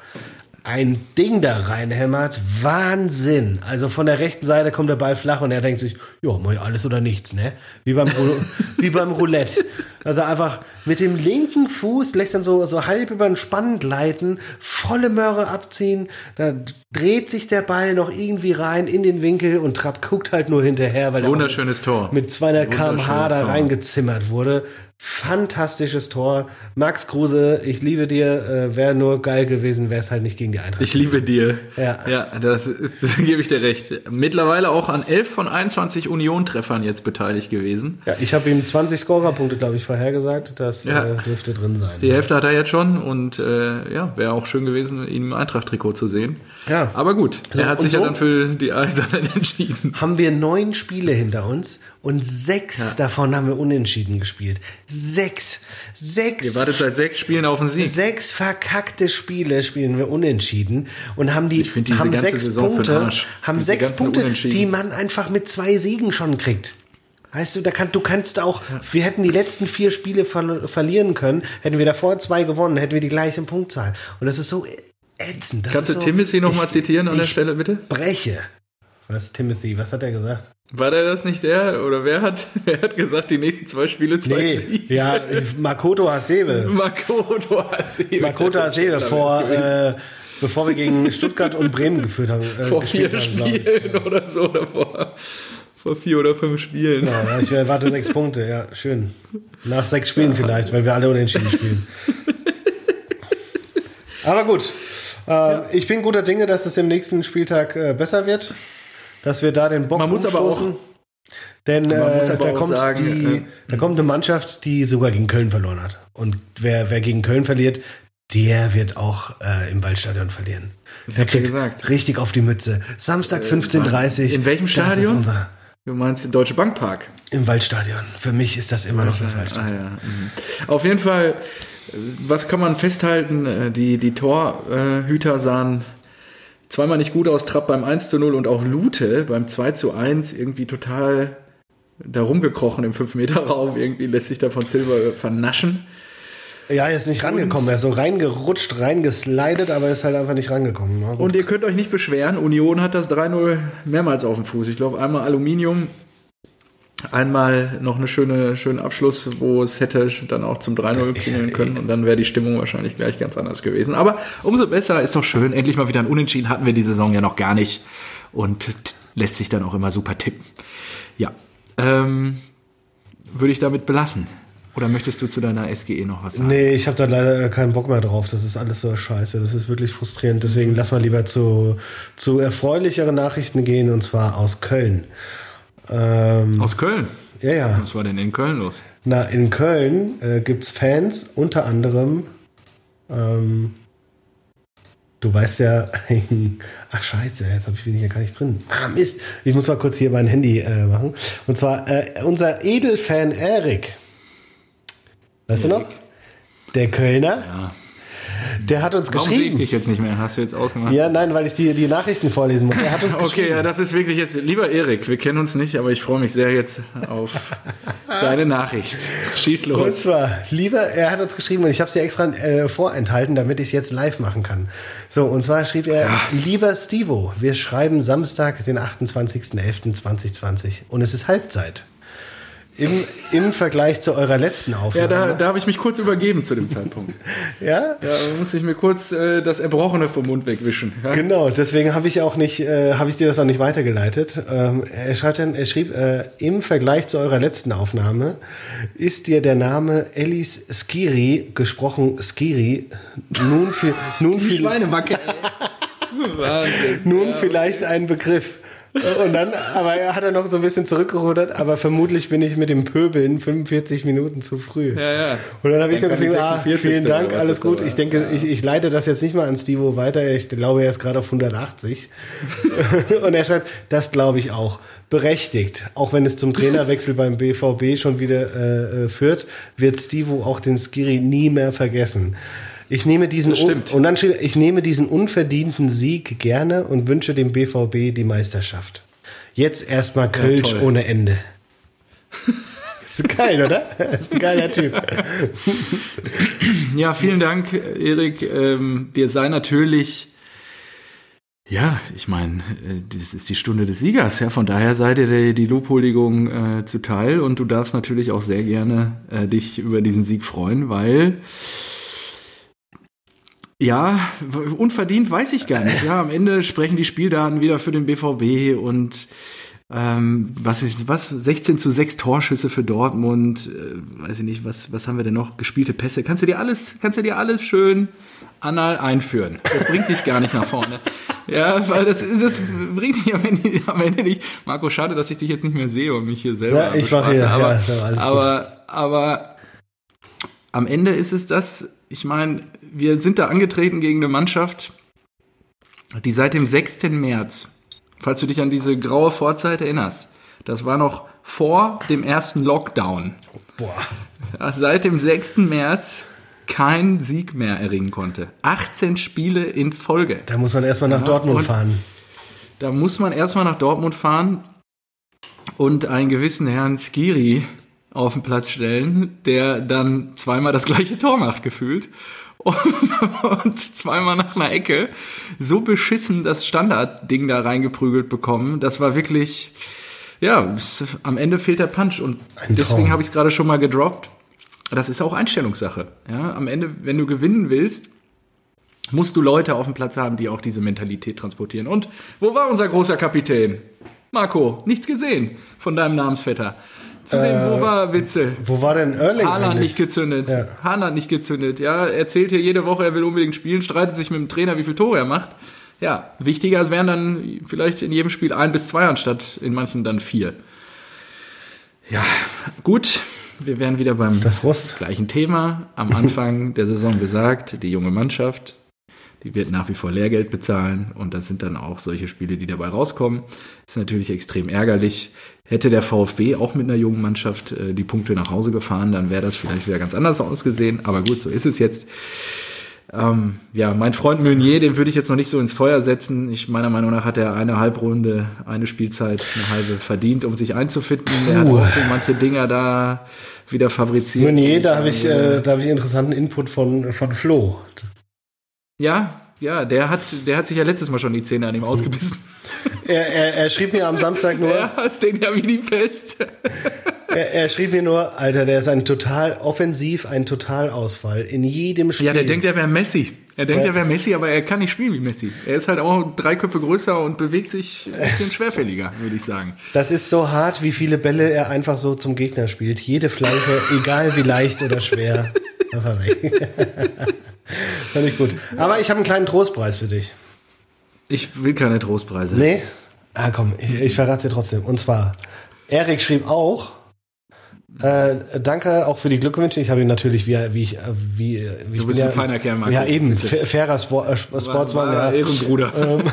ein Ding da reinhämmert. Wahnsinn. Also von der rechten Seite kommt der Ball flach und er denkt sich, ja, ich alles oder nichts, ne? Wie beim, wie beim Roulette. Also einfach mit dem linken Fuß lässt dann so, so halb über den Spann gleiten, volle Möhre abziehen, da dreht sich der Ball noch irgendwie rein in den Winkel und Trapp guckt halt nur hinterher, weil er auch Wunderschönes Tor. mit 200 km/h da reingezimmert wurde. Fantastisches Tor. Max Kruse, ich liebe dir. Äh, Wäre nur geil gewesen, wäre es halt nicht gegen die Eintracht. Ich liebe dir. Ja. ja das, das gebe ich dir recht. Mittlerweile auch an 11 von 21 Union-Treffern jetzt beteiligt gewesen. ja, ich habe ihm 20 Scorerpunkte, glaube ich, vorhergesagt. Das Ja. äh, dürfte drin sein. Die Hälfte hat er jetzt schon und äh, ja, wäre auch schön gewesen, ihn im Eintracht-Trikot zu sehen. Ja. Aber gut, So, er hat sich so? ja dann für die Eisernen entschieden. Haben wir neun Spiele hinter uns und sechs davon haben wir unentschieden gespielt. Sechs. Sechs. Ihr wartet seit sechs Spielen auf den Sieg. Sechs verkackte Spiele spielen wir unentschieden und haben die Ich haben sechs Saison Punkte, Arsch. haben Diese sechs Punkte, die man einfach mit zwei Siegen schon kriegt. Weißt du, da kann, du kannst auch, wir hätten die letzten vier Spiele ver verlieren können, hätten wir davor zwei gewonnen, hätten wir die gleiche Punktzahl. Und das ist so ätzend. Das Kannst du so, Timothy noch mal ich- zitieren an der Stelle, bitte? Breche. Was, Timothy, was hat er gesagt? War der das nicht der? Oder wer hat, wer hat gesagt, die nächsten zwei Spiele zwei Nee, Siege? ja, Makoto Hasebe. Makoto Hasebe. Makoto Hasebe vor, äh, bevor wir gegen Stuttgart und Bremen geführt haben. Äh, vor vier haben. Spielen oder so. Oder vor, vor vier oder fünf Spielen. Genau, ja, ich erwarte sechs Punkte, ja, schön. Nach sechs Spielen vielleicht, weil wir alle unentschieden spielen. Aber gut, äh, ich bin guter Dinge, dass es im nächsten Spieltag äh, besser wird, dass wir da den Bock Man muss aber umstoßen. Denn Man muss äh, aber da, auch kommt sagen, die, äh, da kommt eine Mannschaft, die sogar gegen Köln verloren hat. Und wer, wer gegen Köln verliert, der wird auch äh, im Waldstadion verlieren. Der kriegt gesagt. Äh, richtig auf die Mütze. Samstag 15.30 in welchem Das ist Stadion? unser, Du meinst den Deutsche Bankpark? Im Waldstadion. Für mich ist das immer noch das Waldstadion. Ah, ja. mhm. Auf jeden Fall, äh, was kann man festhalten? Äh, Die, die Torhüter sahen zweimal nicht gut aus, Trapp beim 1 zu 0 und auch Lute beim 2 zu 1 irgendwie total da rumgekrochen im 5-Meter-Raum. Irgendwie lässt sich da von Silber vernaschen. Ja, er ist nicht rangekommen. Er ist so reingerutscht, reingeslidet, aber ist halt einfach nicht rangekommen. Gut. Und ihr könnt euch nicht beschweren, Union hat das 3-0 mehrmals auf dem Fuß. Ich glaube, einmal Aluminium, einmal noch eine schöne, schönen Abschluss, wo es hätte dann auch zum 3-0 klingeln können und dann wäre die Stimmung wahrscheinlich gleich ganz anders gewesen. Aber umso besser, ist doch schön. Endlich mal wieder ein Unentschieden hatten wir die Saison ja noch gar nicht und lässt sich dann auch immer super tippen. Ja, ähm, würde ich damit belassen. Oder möchtest du zu deiner SGE noch was sagen? Nee, ich habe da leider keinen Bock mehr drauf. Das ist alles so scheiße. Das ist wirklich frustrierend. Deswegen lass mal lieber zu, zu erfreulicheren Nachrichten gehen und zwar aus Köln. Ähm, Aus Köln. ja, ja. Was war denn in Köln los? Na, in Köln äh, gibt's Fans, unter anderem. Ähm, du weißt ja. ach, Scheiße, jetzt hab ich bin hier gar nicht drin. Ah, Mist. Ich muss mal kurz hier mein Handy äh, machen. Und zwar äh, unser Edelfan Erik. Weißt du noch? Der Kölner. Ja. Der hat uns Warum sehe ich geschrieben. dich jetzt nicht mehr? Hast du jetzt ausgemacht? Ja, nein, weil ich die, die Nachrichten vorlesen muss. Er hat uns Okay, geschrieben. ja, das ist wirklich jetzt. Lieber Erik, wir kennen uns nicht, aber ich freue mich sehr jetzt auf deine Nachricht. Schieß Und los. zwar, lieber, er hat uns geschrieben und ich habe sie extra äh, vorenthalten, damit ich es jetzt live machen kann. So, und zwar schrieb er, lieber Stivo, wir schreiben Samstag, den 28.11.2020 und es ist Halbzeit. Im, Im Vergleich zu eurer letzten Aufnahme. Ja, da, da habe ich mich kurz übergeben zu dem Zeitpunkt. ja? Da musste ich mir kurz äh, das Erbrochene vom Mund wegwischen. Ja? Genau, deswegen habe ich auch nicht, äh, habe ich dir das auch nicht weitergeleitet. Ähm, er schreibt dann, er schrieb, äh, im Vergleich zu eurer letzten Aufnahme ist dir der Name Ellis Skiri, gesprochen Skiri, nun für, nun, viel, Schweinebacke. Wahnsinn. nun vielleicht ein Begriff. Und dann, aber er hat er noch so ein bisschen zurückgerudert, aber vermutlich bin ich mit dem Pöbeln 45 Minuten zu früh. Ja, ja. Und dann habe ich Dann gesagt, ah, 46. vielen Dank, alles gut. Ich denke, Ja. ich, ich leite das jetzt nicht mal an Stivo weiter. Ich glaube, er ist gerade auf 180. Und er schreibt, das glaube ich auch. Berechtigt. Auch wenn es zum Trainerwechsel beim BVB schon wieder äh, äh, führt, wird Stivo auch den Skiri nie mehr vergessen. Ich nehme diesen Das und dann ich nehme diesen unverdienten Sieg gerne und wünsche dem BVB die Meisterschaft. Jetzt erstmal Kölsch toll. ohne Ende. ist geil, oder? ist ein geiler Typ. Ja, vielen Dank, Erik. Ähm, dir sei natürlich, ja, ich meine, äh, das ist die Stunde des Siegers, ja. Von daher sei dir die, die Lobhuldigung äh, zuteil und du darfst natürlich auch sehr gerne äh, dich über diesen Sieg freuen, weil ja, unverdient weiß ich gar nicht. Ja, am Ende sprechen die Spieldaten wieder für den BVB und ähm, was ist was? 16 zu 6 Torschüsse für Dortmund. Äh, weiß ich nicht, was, was haben wir denn noch? Gespielte Pässe. Kannst du dir alles, kannst du dir alles schön anal einführen. Das bringt dich gar nicht nach vorne. Ja, weil das, das bringt dich am Ende, am Ende nicht. Marco, schade, dass ich dich jetzt nicht mehr sehe und mich hier selber Ja, ich war hier, aber, ja, gut. aber, aber am Ende ist es das, ich meine, wir sind da angetreten gegen eine Mannschaft, die seit dem 6. März, falls du dich an diese graue Vorzeit erinnerst, das war noch vor dem ersten Lockdown, Boah. ja, seit dem 6. März keinen Sieg mehr erringen konnte. 18 Spiele in Folge. Da muss man erstmal nach Dortmund und- fahren. Da muss man erstmal nach Dortmund fahren und einen gewissen Herrn Skiri auf den Platz stellen, der dann zweimal das gleiche Tor macht, gefühlt. Und, und zweimal nach einer Ecke so beschissen das Standardding da reingeprügelt bekommen. Das war wirklich, ja, es, am Ende fehlt der Punch. Und deswegen habe ich es gerade schon mal gedroppt. Das ist auch Einstellungssache. Ja, am Ende, wenn du gewinnen willst, musst du Leute auf dem Platz haben, die auch diese Mentalität transportieren. Und wo war unser großer Kapitän? Marco, nichts gesehen von deinem Namensvetter. Zudem, wo war Witzel? Wo war denn Erling? Haaland eigentlich? nicht gezündet. Ja. Haaland nicht gezündet. Ja, er erzählt hier jede Woche, er will unbedingt spielen, streitet sich mit dem Trainer, wie viel Tore er macht. Ja, wichtiger wären dann vielleicht in jedem Spiel ein bis zwei anstatt in manchen dann vier. Ja, gut. Wir wären wieder beim gleichen Thema. Am Anfang der Saison gesagt, die junge Mannschaft, die wird nach wie vor Lehrgeld bezahlen und das sind dann auch solche Spiele, die dabei rauskommen. Ist natürlich extrem ärgerlich. Hätte der VfB auch mit einer jungen Mannschaft äh, die Punkte nach Hause gefahren, dann wäre das vielleicht wieder ganz anders ausgesehen. Aber gut, so ist es jetzt. Ähm, ja, mein Freund Meunier, den würde ich jetzt noch nicht so ins Feuer setzen. Ich meiner Meinung nach hat er eine Halbrunde, eine Spielzeit, eine halbe verdient, um sich einzufinden. Er hat auch so manche Dinger da wieder fabriziert. Meunier, da habe ich, äh, da hab ich interessanten Input von, von Flo. Ja, ja, der hat, der hat sich ja letztes Mal schon die Zähne an ihm ausgebissen. Er, er, er schrieb mir am Samstag nur, Er hat den ja wie die Pest. er, er schrieb mir nur, Alter, der ist ein total offensiv, ein Totalausfall in jedem Spiel. Ja, der denkt, er wäre Messi. Er denkt, er wäre Messi, aber er kann nicht spielen wie Messi. Er ist halt auch drei Köpfe größer und bewegt sich ein bisschen schwerfälliger, würde ich sagen. Das ist so hart, wie viele Bälle er einfach so zum Gegner spielt. Jede Flanke, egal wie leicht oder schwer. Einfach weg. Fand ich gut. Aber ich habe einen kleinen Trostpreis für dich. Ich will keine Trostpreise. Nee? Ah, komm, ich, ich verrate dir trotzdem. Und zwar, Erik schrieb auch, äh, danke auch für die Glückwünsche. Ich habe ihn natürlich, wie, wie ich, wie, wie Du bist ein feiner Kerl, Marco. Ja, eben, fairer Sport, äh, Sportsmann. War- war ja. Ehrenbruder.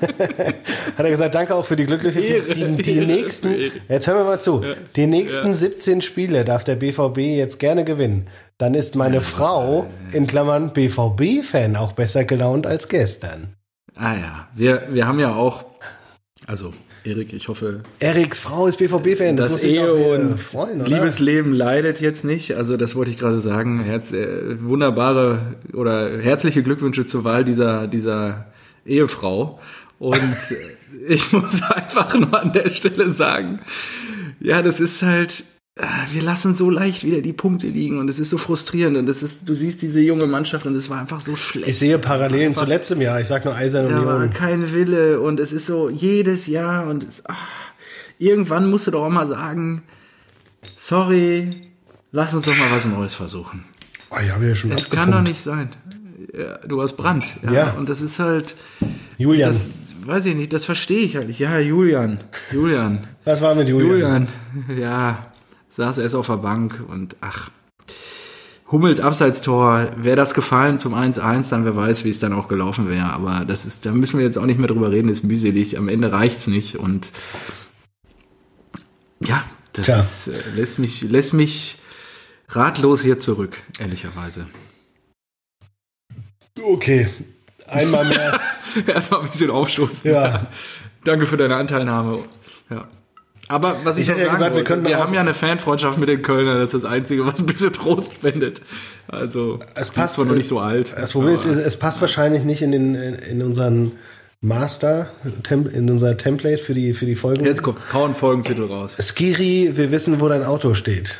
Hat er gesagt, danke auch für die Glückwünsche. Die, die, die Ehre nächsten, jetzt hören wir mal zu. Die nächsten 17 Spiele darf der BVB jetzt gerne gewinnen. Dann ist meine Frau, in Klammern BVB-Fan, auch besser gelaunt als gestern. Ah ja, wir, wir haben ja auch, also Erik, ich hoffe, Eriks Frau ist BVB-Fan. Das, das Ehe und freuen, oder? Liebesleben leidet jetzt nicht. Also das wollte ich gerade sagen. Herz, äh, wunderbare oder herzliche Glückwünsche zur Wahl dieser, dieser Ehefrau. Und äh, ich muss einfach nur an der Stelle sagen, ja, das ist halt, wir lassen so leicht wieder die Punkte liegen und es ist so frustrierend und es ist, du siehst diese junge Mannschaft und es war einfach so schlecht. Ich sehe Parallelen Einfach- zu letztem Jahr. Ich sag nur Eisern Da war Union. kein Wille und es ist so jedes Jahr und es, ach, irgendwann musst du doch auch mal sagen, sorry, lass uns doch mal was Neues versuchen. Oh, ich habe ja schon Es kann doch nicht sein. Ja, du hast Brand. Ja, Ja. Und das ist halt, Julian, das weiß ich nicht, das verstehe ich halt nicht. Ja, Julian, Julian, was war mit Julian? Julian, ja, saß erst auf der Bank und ach. Hummels Abseitstor, wäre das gefallen zum 1-1, dann wer weiß, wie es dann auch gelaufen wäre. Aber das ist, da müssen wir jetzt auch nicht mehr drüber reden, ist mühselig. Am Ende reicht's nicht und ja, das Tja. ist, äh, lässt mich, lässt mich ratlos hier zurück, ehrlicherweise. Okay, einmal mehr. Erstmal ein bisschen aufstoßen. Ja. Danke für deine Anteilnahme. Ja. Aber was ich, Ich hätte ja gesagt, wir wollte, können wir haben ja eine Fanfreundschaft mit den Kölnern, das ist das Einzige, was ein bisschen Trost spendet. Also, Es passt, zwar noch äh, nicht so alt. Das Problem ist, es passt wahrscheinlich nicht in, den, in unseren Master, in unser Template für die, für die Folgen. Jetzt kommt kaum Folgentitel raus. Skiri, wir wissen, wo dein Auto steht.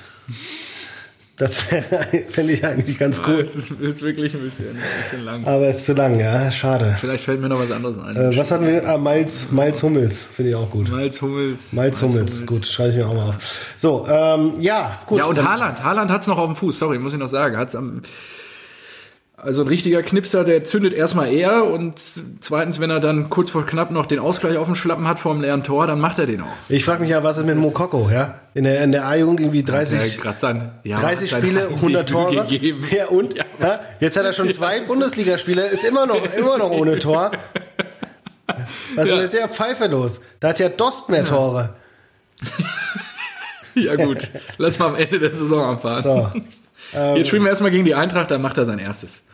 Das fände ich eigentlich ganz cool. Das ist, ist wirklich ein bisschen, ein bisschen lang. Aber es ist zu lang, ja, schade. Vielleicht fällt mir noch was anderes ein. Äh, was hatten wir? Ah, Malz, Malz Hummels, finde ich auch gut. Malz Hummels. Malz Hummels, gut, schreibe ich mir auch mal auf. So, ähm, ja, gut. Ja, und Haaland. Haaland hat's noch auf dem Fuß, sorry, muss ich noch sagen. Hat's am, also ein richtiger Knipser, der zündet erstmal eher und zweitens, wenn er dann kurz vor knapp noch den Ausgleich auf dem Schlappen hat vor dem leeren Tor, dann macht er den auch. Ich frage mich ja, was ist mit Mokoko, ja? In der, in der A-Jugend irgendwie 30, Ja, sein, ja, 30 sein Spiele, Debüt 100 Tore. gegeben. Ja, und? Ja. Jetzt hat er schon zwei Bundesligaspiele, ist immer noch, immer noch ohne Tor. Was ist mit der Pfeife los? Da hat ja Dost mehr Tore. Ja gut, lass mal am Ende der Saison anfahren. So. Jetzt spielen wir erstmal gegen die Eintracht, dann macht er sein erstes.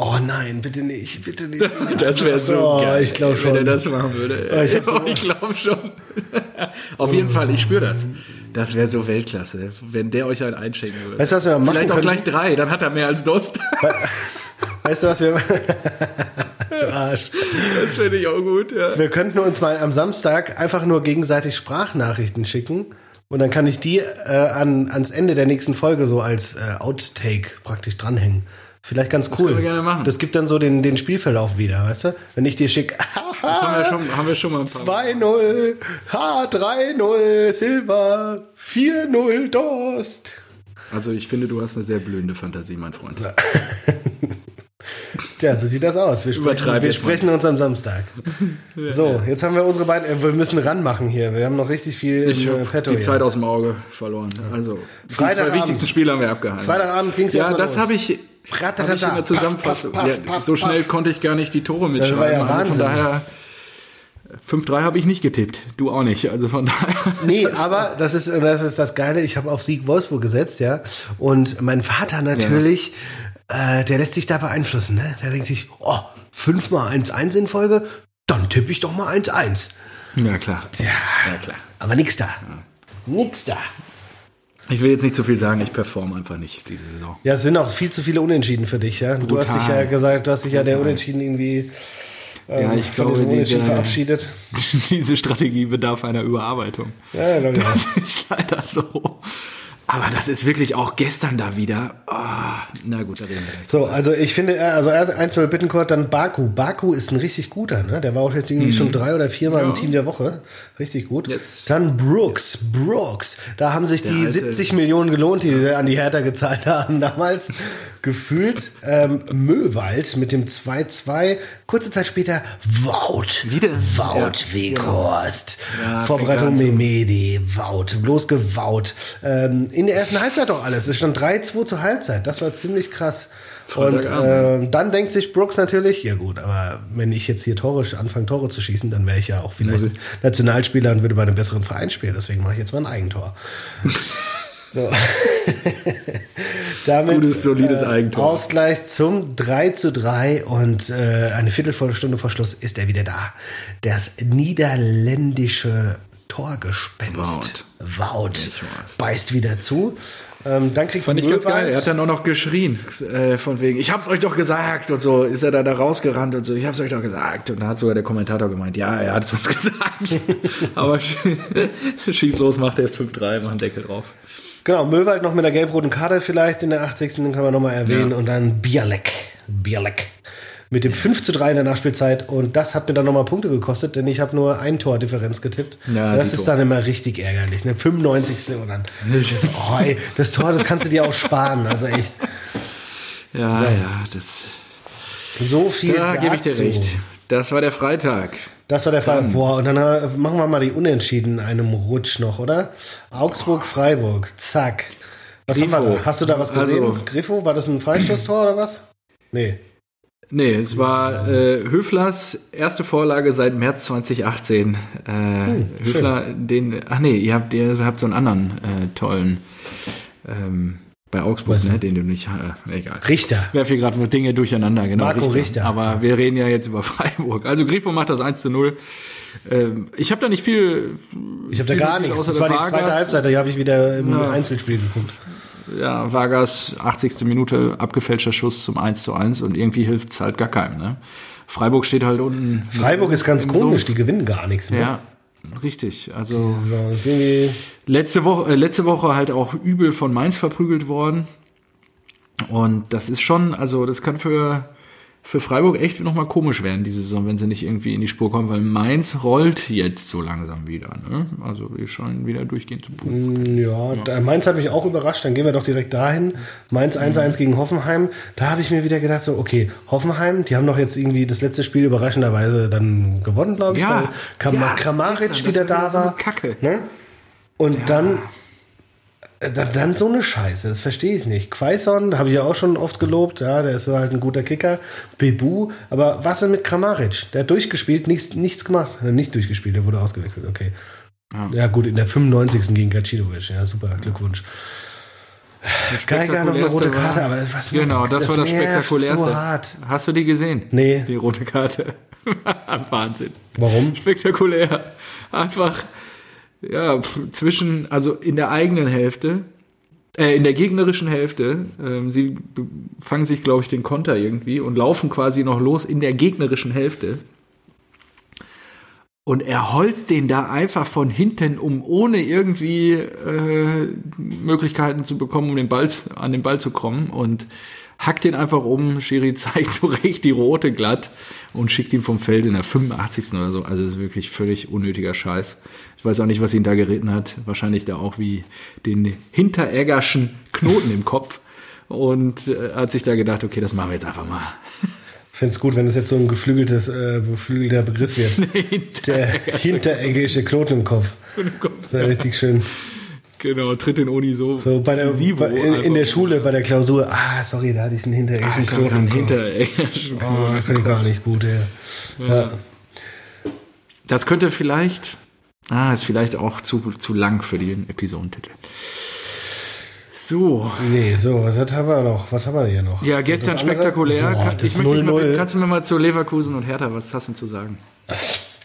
Oh nein, bitte nicht, bitte nicht. Das wäre so Oh, geil, ich glaub wenn schon. er das machen würde. Oh, ich so- ich glaube schon. Auf jeden Fall, ich spüre das. Das wäre so Weltklasse, wenn der euch einen einschenken würde. Weißt du, was wir machen Vielleicht auch können? gleich drei, dann hat er mehr als Dost. Weißt du, was wir. Arsch. Das finde ich auch gut, ja. Wir könnten uns mal am Samstag einfach nur gegenseitig Sprachnachrichten schicken. Und dann kann ich die äh, an, ans Ende der nächsten Folge so als äh, Outtake praktisch dranhängen. Vielleicht ganz cool. können wir gerne machen. Das gibt dann so den, den Spielverlauf wieder, weißt du? Wenn ich dir schicke, Das haben wir schon, haben wir schon mal ein paar 2-0, H3-0, Silber, 4-0, Dost. Also ich finde, du hast eine sehr blühende Fantasie, mein Freund. Tja, so sieht das aus. Wir sprechen, wir sprechen uns am Samstag. So, jetzt haben wir unsere beiden, äh, wir müssen ranmachen hier. Wir haben noch richtig viel Ich im äh, Petto die hier. Zeit aus dem Auge verloren. Also die zwei Freitagabend. wichtigsten Spiele haben wir abgehalten. Freitagabend ging's Ja, erstmal das habe ich, hab ich in der Zusammenfassung. Paff, paff, ja, paff, so schnell konnte ich gar nicht die Tore war mitschreiben. ja also von daher 5-3 habe ich nicht getippt. Du auch nicht. Also von daher. Nee, aber das ist, das ist das Geile. Ich habe auf Sieg Wolfsburg gesetzt, ja. Und mein Vater natürlich, äh, der lässt sich da beeinflussen, ne? Der denkt sich, oh, fünfmal 1-1 in Folge, dann tippe ich doch mal 1-1. Ja, klar. Tja, Ja, klar. aber nix da. Nix da. Ich will jetzt nicht zu viel sagen, ich performe einfach nicht diese Saison. Ja, es sind auch viel zu viele Unentschieden für dich, ja. Du hast dich ja Brutal. gesagt, du hast dich ja der Unentschieden irgendwie ähm, Ja, ich glaube, Unentschieden diese- verabschiedet. Diese Strategie bedarf einer Überarbeitung. Ja, auch. Das ist leider so. Aber das ist wirklich auch gestern da wieder. Ah, na gut, da reden wir gleich. So, also ich finde, äh, also erst 1 Bittencourt, dann Baku. Baku ist ein richtig guter, ne? Der war auch jetzt irgendwie schon drei oder viermal im Team der Woche. Richtig gut. Mhm. Yes. Dann Brooks, Brooks. Da haben sich die alte- 70 Millionen gelohnt, die sie an die Hertha gezahlt haben damals. Gefühlt. Ähm, Möwald mit dem 2-2. Kurze Zeit später Wout. Wieder? Wout Ja, Weghorst. Ja, Vorbereitung zu- Memedi. Wout. Bloß gewaut. Ähm, in der ersten Halbzeit doch alles. Es stand 3-2 zur Halbzeit. Das war ziemlich krass. Und äh, dann denkt sich Brooks natürlich, ja gut, aber wenn ich jetzt hier Tore anfange, Tore zu schießen, dann wäre ich ja auch vielleicht Nationalspieler und würde bei einem besseren Verein spielen. Deswegen mache ich jetzt mal ein Eigentor. so. Damit Gutes, solides äh, Eigentor. Ausgleich zum 3 zu 3 und äh, eine Viertelstunde vor Schluss ist er wieder da. Das niederländische Torgespenst. Wout. Beißt wieder zu. Ähm, dann kriegt Fand ich ganz geil. Er hat dann auch noch geschrien, äh, von wegen, ich hab's euch doch gesagt und so. Ist er da, da rausgerannt und so, ich hab's euch doch gesagt. Und da hat sogar der Kommentator gemeint, ja, er hat es uns gesagt. Aber sch- schieß los, macht er jetzt 5-3, macht einen Deckel drauf. Genau, Möwald noch mit der gelb-roten Karte vielleicht in der 80. Den kann man nochmal erwähnen. Ja. Und dann Bialek. Bialek. Mit dem 5 zu 3 in der Nachspielzeit. Und das hat mir dann nochmal Punkte gekostet, denn ich habe nur ein Tordifferenz getippt. Ja, das ist dann immer richtig ärgerlich. Ne? 95. und dann. Oh, ey, das Tor, das kannst du dir auch sparen. Also echt. Ja, ja, das. So viel Da gebe ich dir recht. Das war der Freitag. Das war der Fall. Dann- Boah, und dann äh, machen wir mal die Unentschieden in einem Rutsch noch, oder? Augsburg, Freiburg. Zack. Was haben wir da? Hast du da was gesehen? Also- Griffo, war das ein Freistoßtor oder was? Nee. Nee, es war äh, Höflers erste Vorlage seit März 2018. Äh, Höfler, den, ach nee, ihr habt, ihr habt so einen anderen äh, tollen ähm, bei Augsburg, Was ne, den du nicht, äh, egal. Richter. Ich werfe hier gerade Dinge durcheinander, genau. Marco Richter. Aber wir reden ja jetzt über Freiburg. Also Grifo macht das 1 zu 0. Ähm, ich habe da nicht viel. Ich habe da gar nichts. außer Das war die zweite. Halbzeit, da habe ich wieder im Ja. Einzelspiel geguckt. Ja, Vargas, 80. Minute, abgefälschter Schuss zum 1 zu 1 und irgendwie hilft es halt gar keinem. Ne? Freiburg steht halt unten. Freiburg ist ganz komisch, die gewinnen gar nichts. Ne? Ja, richtig. Also letzte Woche, äh, letzte Woche halt auch übel von Mainz verprügelt worden. Und das ist schon, also das kann für, für Freiburg echt nochmal komisch werden, diese Saison, wenn sie nicht irgendwie in die Spur kommen, weil Mainz rollt jetzt so langsam wieder. Ne? Also wir scheinen wieder durchgehend zu punkten. Ja, Da, Mainz hat mich auch überrascht. Dann gehen wir doch direkt dahin. Mainz 1-1 gegen Hoffenheim. Da habe ich mir wieder gedacht, so, okay, Hoffenheim, die haben doch jetzt irgendwie das letzte Spiel überraschenderweise dann gewonnen, glaube ich, Ja, weil Kram ja, Kramaric wieder war da wieder so war. Kacke. Ne? Und dann, äh, dann, dann so eine Scheiße, das verstehe ich nicht. Quaison habe ich ja auch schon oft gelobt, ja, der ist halt ein guter Kicker. Bebu, aber was denn mit Kramaric? Der hat durchgespielt, nichts, nichts gemacht. Äh, Nicht durchgespielt, der wurde ausgewechselt, okay. Ja. Ja, gut, in der 95. gegen Gacidovic. Ja, super, Glückwunsch. Geiger noch eine rote Karte, war- aber was Genau, das, war das Spektakulärste. So hart. Hast du die gesehen? Nee. Die rote Karte. Wahnsinn. Warum? Spektakulär. Einfach, ja, zwischen, also in der eigenen Hälfte, äh, in der gegnerischen Hälfte, ähm, sie fangen sich, glaube ich, den Konter irgendwie und laufen quasi noch los in der gegnerischen Hälfte. Und er holzt den da einfach von hinten um, ohne irgendwie äh, Möglichkeiten zu bekommen, um den Ball, an den Ball zu kommen. Und hackt den einfach um. Schiri zeigt zurecht die rote glatt und schickt ihn vom Feld in der 85. oder so. Also das ist wirklich völlig unnötiger Scheiß. Ich weiß auch nicht, was ihn da geritten hat. Wahrscheinlich da auch wie den hintereggerschen Knoten im Kopf. Und äh, hat sich da gedacht, okay, das machen wir jetzt einfach mal. Ich finde es gut, wenn es jetzt so ein geflügeltes, äh, geflügelter Begriff wird. Der hintereggische Knoten im Kopf. Das wäre richtig schön. Genau, tritt den Uni so. So bei der, Sivo bei, in, in einfach. der Schule, bei der Klausur. Ah, sorry, da hatte ich einen hintereggischen Ich glaube, Knoten einen Kopf. hintereggerschen Oh, das finde ich gar nicht gut, ey. Ja. Das könnte vielleicht, ah, ist vielleicht auch zu, zu lang für den Episodentitel. So, Nee, so, was haben wir noch? Was haben wir hier noch? ja, gestern spektakulär. Boah, Kann- ich möchte mal, 0-0. kannst du mir mal zu Leverkusen und Hertha, was hast du zu sagen?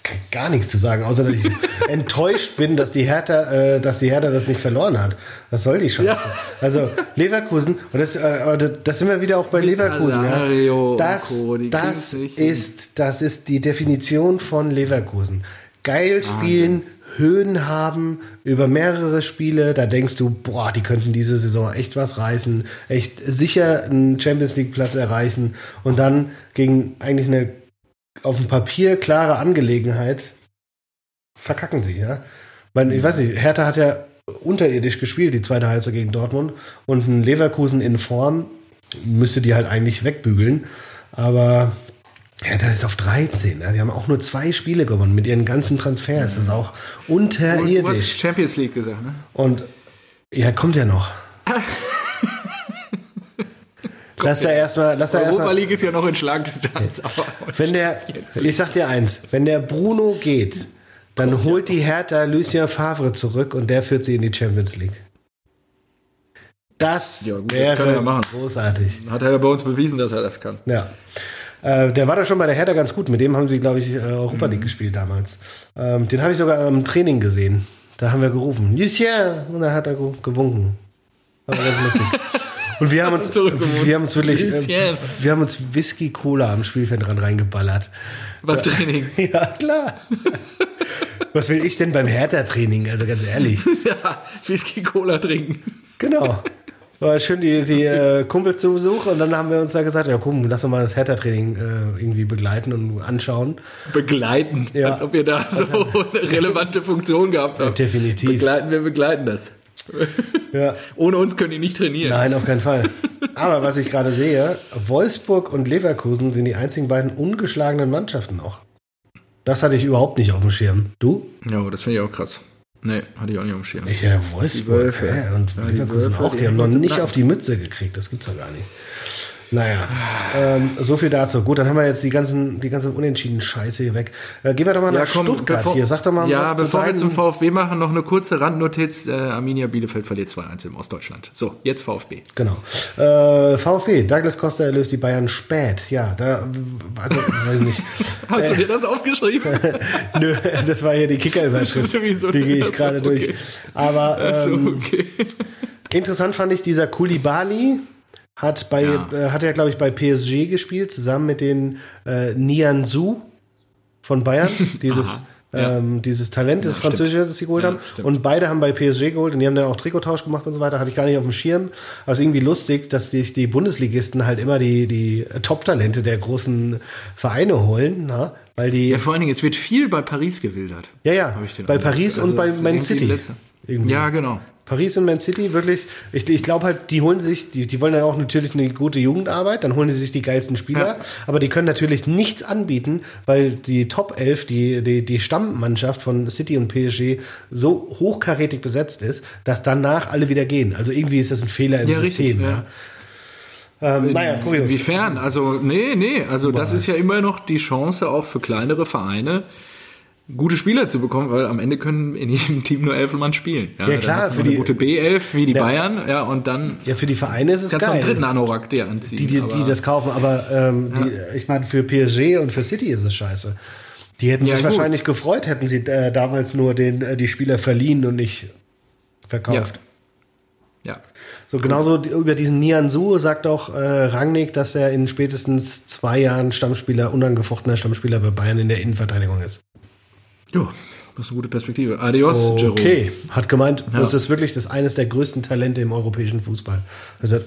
Kann gar nichts zu sagen, außer dass ich enttäuscht bin, dass die Hertha, äh, dass die Hertha das nicht verloren hat. Was soll die Scheiße? Ja. Also Leverkusen und das, äh, aber das sind wir wieder auch bei Leverkusen. Ja. Das, das ist, das ist die Definition von Leverkusen. Geil spielen, Höhen haben über mehrere Spiele. Da denkst du, boah, die könnten diese Saison echt was reißen, echt sicher einen Champions League Platz erreichen und dann gegen eigentlich eine auf dem Papier klare Angelegenheit verkacken sie, ja. Ich, meine, ich weiß nicht, Hertha hat ja unterirdisch gespielt, die zweite Halbzeit gegen Dortmund und ein Leverkusen in Form müsste die halt eigentlich wegbügeln, aber Hertha ist auf 13, ja. die haben auch nur zwei Spiele gewonnen mit ihren ganzen Transfers, das ist auch Du hast unterirdisch Champions League gesagt, ne? und ja, kommt ja noch. Lass da erstmal, lass Europa erstmal. League ist ja noch in Schlagdistanz. Wenn der, ich sag dir eins, wenn der Bruno geht, dann holt die Hertha Lucien Favre zurück und der führt sie in die Champions League. Das Ja, gut, das kann er wäre machen. großartig. hat er ja bei uns bewiesen, dass er das kann. Ja. Äh, der war da schon bei der Hertha ganz gut. Mit dem haben sie, glaube ich, äh, Europa Mhm. League gespielt damals. Ähm, den habe ich sogar im Training gesehen. Da haben wir gerufen, Lucien! Und dann hat er ge- gewunken. War ganz lustig. Und wir haben uns, wir haben uns wirklich, äh, wir haben uns Whisky Cola am Spielfeldrand reingeballert. Beim Training. Ja, klar. Was will ich denn beim Hertha-Training? Also ganz ehrlich. ja, Whisky Cola trinken. Genau. War schön die, die äh, Kumpels zu Besuch und dann haben wir uns da gesagt, ja komm, lass doch mal das Hertha-Training äh, irgendwie begleiten und anschauen. Begleiten, Ja. als ob ihr da so eine relevante Funktion gehabt habt. definitiv. Begleiten, wir begleiten das. Ja. Ohne uns können die nicht trainieren. Nein, auf keinen Fall. Aber was ich gerade sehe, Wolfsburg und Leverkusen sind die einzigen beiden ungeschlagenen Mannschaften noch. Das hatte ich überhaupt nicht auf dem Schirm. Du? Ja, das finde ich auch krass. Nee, hatte ich auch nicht auf dem Schirm. Ich, ja, Wolfsburg. Wölfe. Ja, und Ja, die Leverkusen Wölfe, auch. die Die haben noch nicht auf die Mütze gekriegt. Das gibt's doch gar nicht. Naja, ähm, so viel dazu. Gut, dann haben wir jetzt die ganzen, die ganze unentschieden Scheiße hier weg. Äh, gehen wir doch mal nach Stuttgart bevor, hier. Sag doch mal ja, was zu bevor wir zum VfB machen, noch eine kurze Randnotiz. Äh, Arminia Bielefeld verliert 2-1 im Ostdeutschland. So, jetzt VfB. Genau. Äh, VfB, Douglas Costa erlöst die Bayern spät. Ja, da, also, weiß nicht. Hast du dir das aufgeschrieben? Nö, das war hier die Kicker-Überschrift. Sowieso- Die gehe ich gerade durch. okay. Aber Also, ähm, okay. interessant fand ich, dieser Koulibaly hat bei, Ja. äh, hat er, glaube ich, bei PSG gespielt, zusammen mit den äh, Nianzou von Bayern. Dieses, ja. ähm, dieses Talent, das Ja, Französische, das sie geholt haben. stimmt. Und beide haben bei PSG geholt und die haben dann auch Trikottausch gemacht und so weiter. Hatte ich gar nicht auf dem Schirm. Aber es ist irgendwie lustig, dass sich die Bundesligisten halt immer die, die Top-Talente der großen Vereine holen, na? weil die Ja, vor allen Dingen, es wird viel bei Paris gewildert. Ja, ja. Bei. Paris Also und bei Man City. Ja, genau. Paris und Man City, wirklich, ich, ich glaube halt, die holen sich, die, die wollen ja auch natürlich eine gute Jugendarbeit, dann holen die sich die geilsten Spieler, Ja. aber die können natürlich nichts anbieten, weil die Top 11, die, die, die Stammmannschaft von City und PSG so hochkarätig besetzt ist, dass danach alle wieder gehen. Also irgendwie ist das ein Fehler im Ja, System. richtig, ja. ja. Ähm, naja, kurios. Inwiefern? Also, nee, nee. Also, das ist ja immer noch die Chance auch für kleinere Vereine, gute Spieler zu bekommen, weil am Ende können in jedem Team nur elf Mann spielen. Ja, dann klar, für die- gute B11 wie die Ja. Bayern, ja, und dann Ja, für die Vereine ist es kannst geil. einen dritten Anorak dir anziehen. die, die, die das kaufen, aber ähm, die, ich meine, für PSG und für City ist es scheiße. Die hätten Ja, sich gut. wahrscheinlich gefreut, hätten sie äh, damals nur den, äh, die Spieler verliehen und nicht verkauft. ja. So genauso die- über diesen Nianzu sagt auch äh, Rangnick, dass er in spätestens zwei Jahren Stammspieler, unangefochtener Stammspieler bei Bayern in der Innenverteidigung ist. Ja, das ist eine gute Perspektive. Adios, Jerome. Okay, hat gemeint, Ja. das ist wirklich das eines der größten Talente im europäischen Fußball. Er sagt,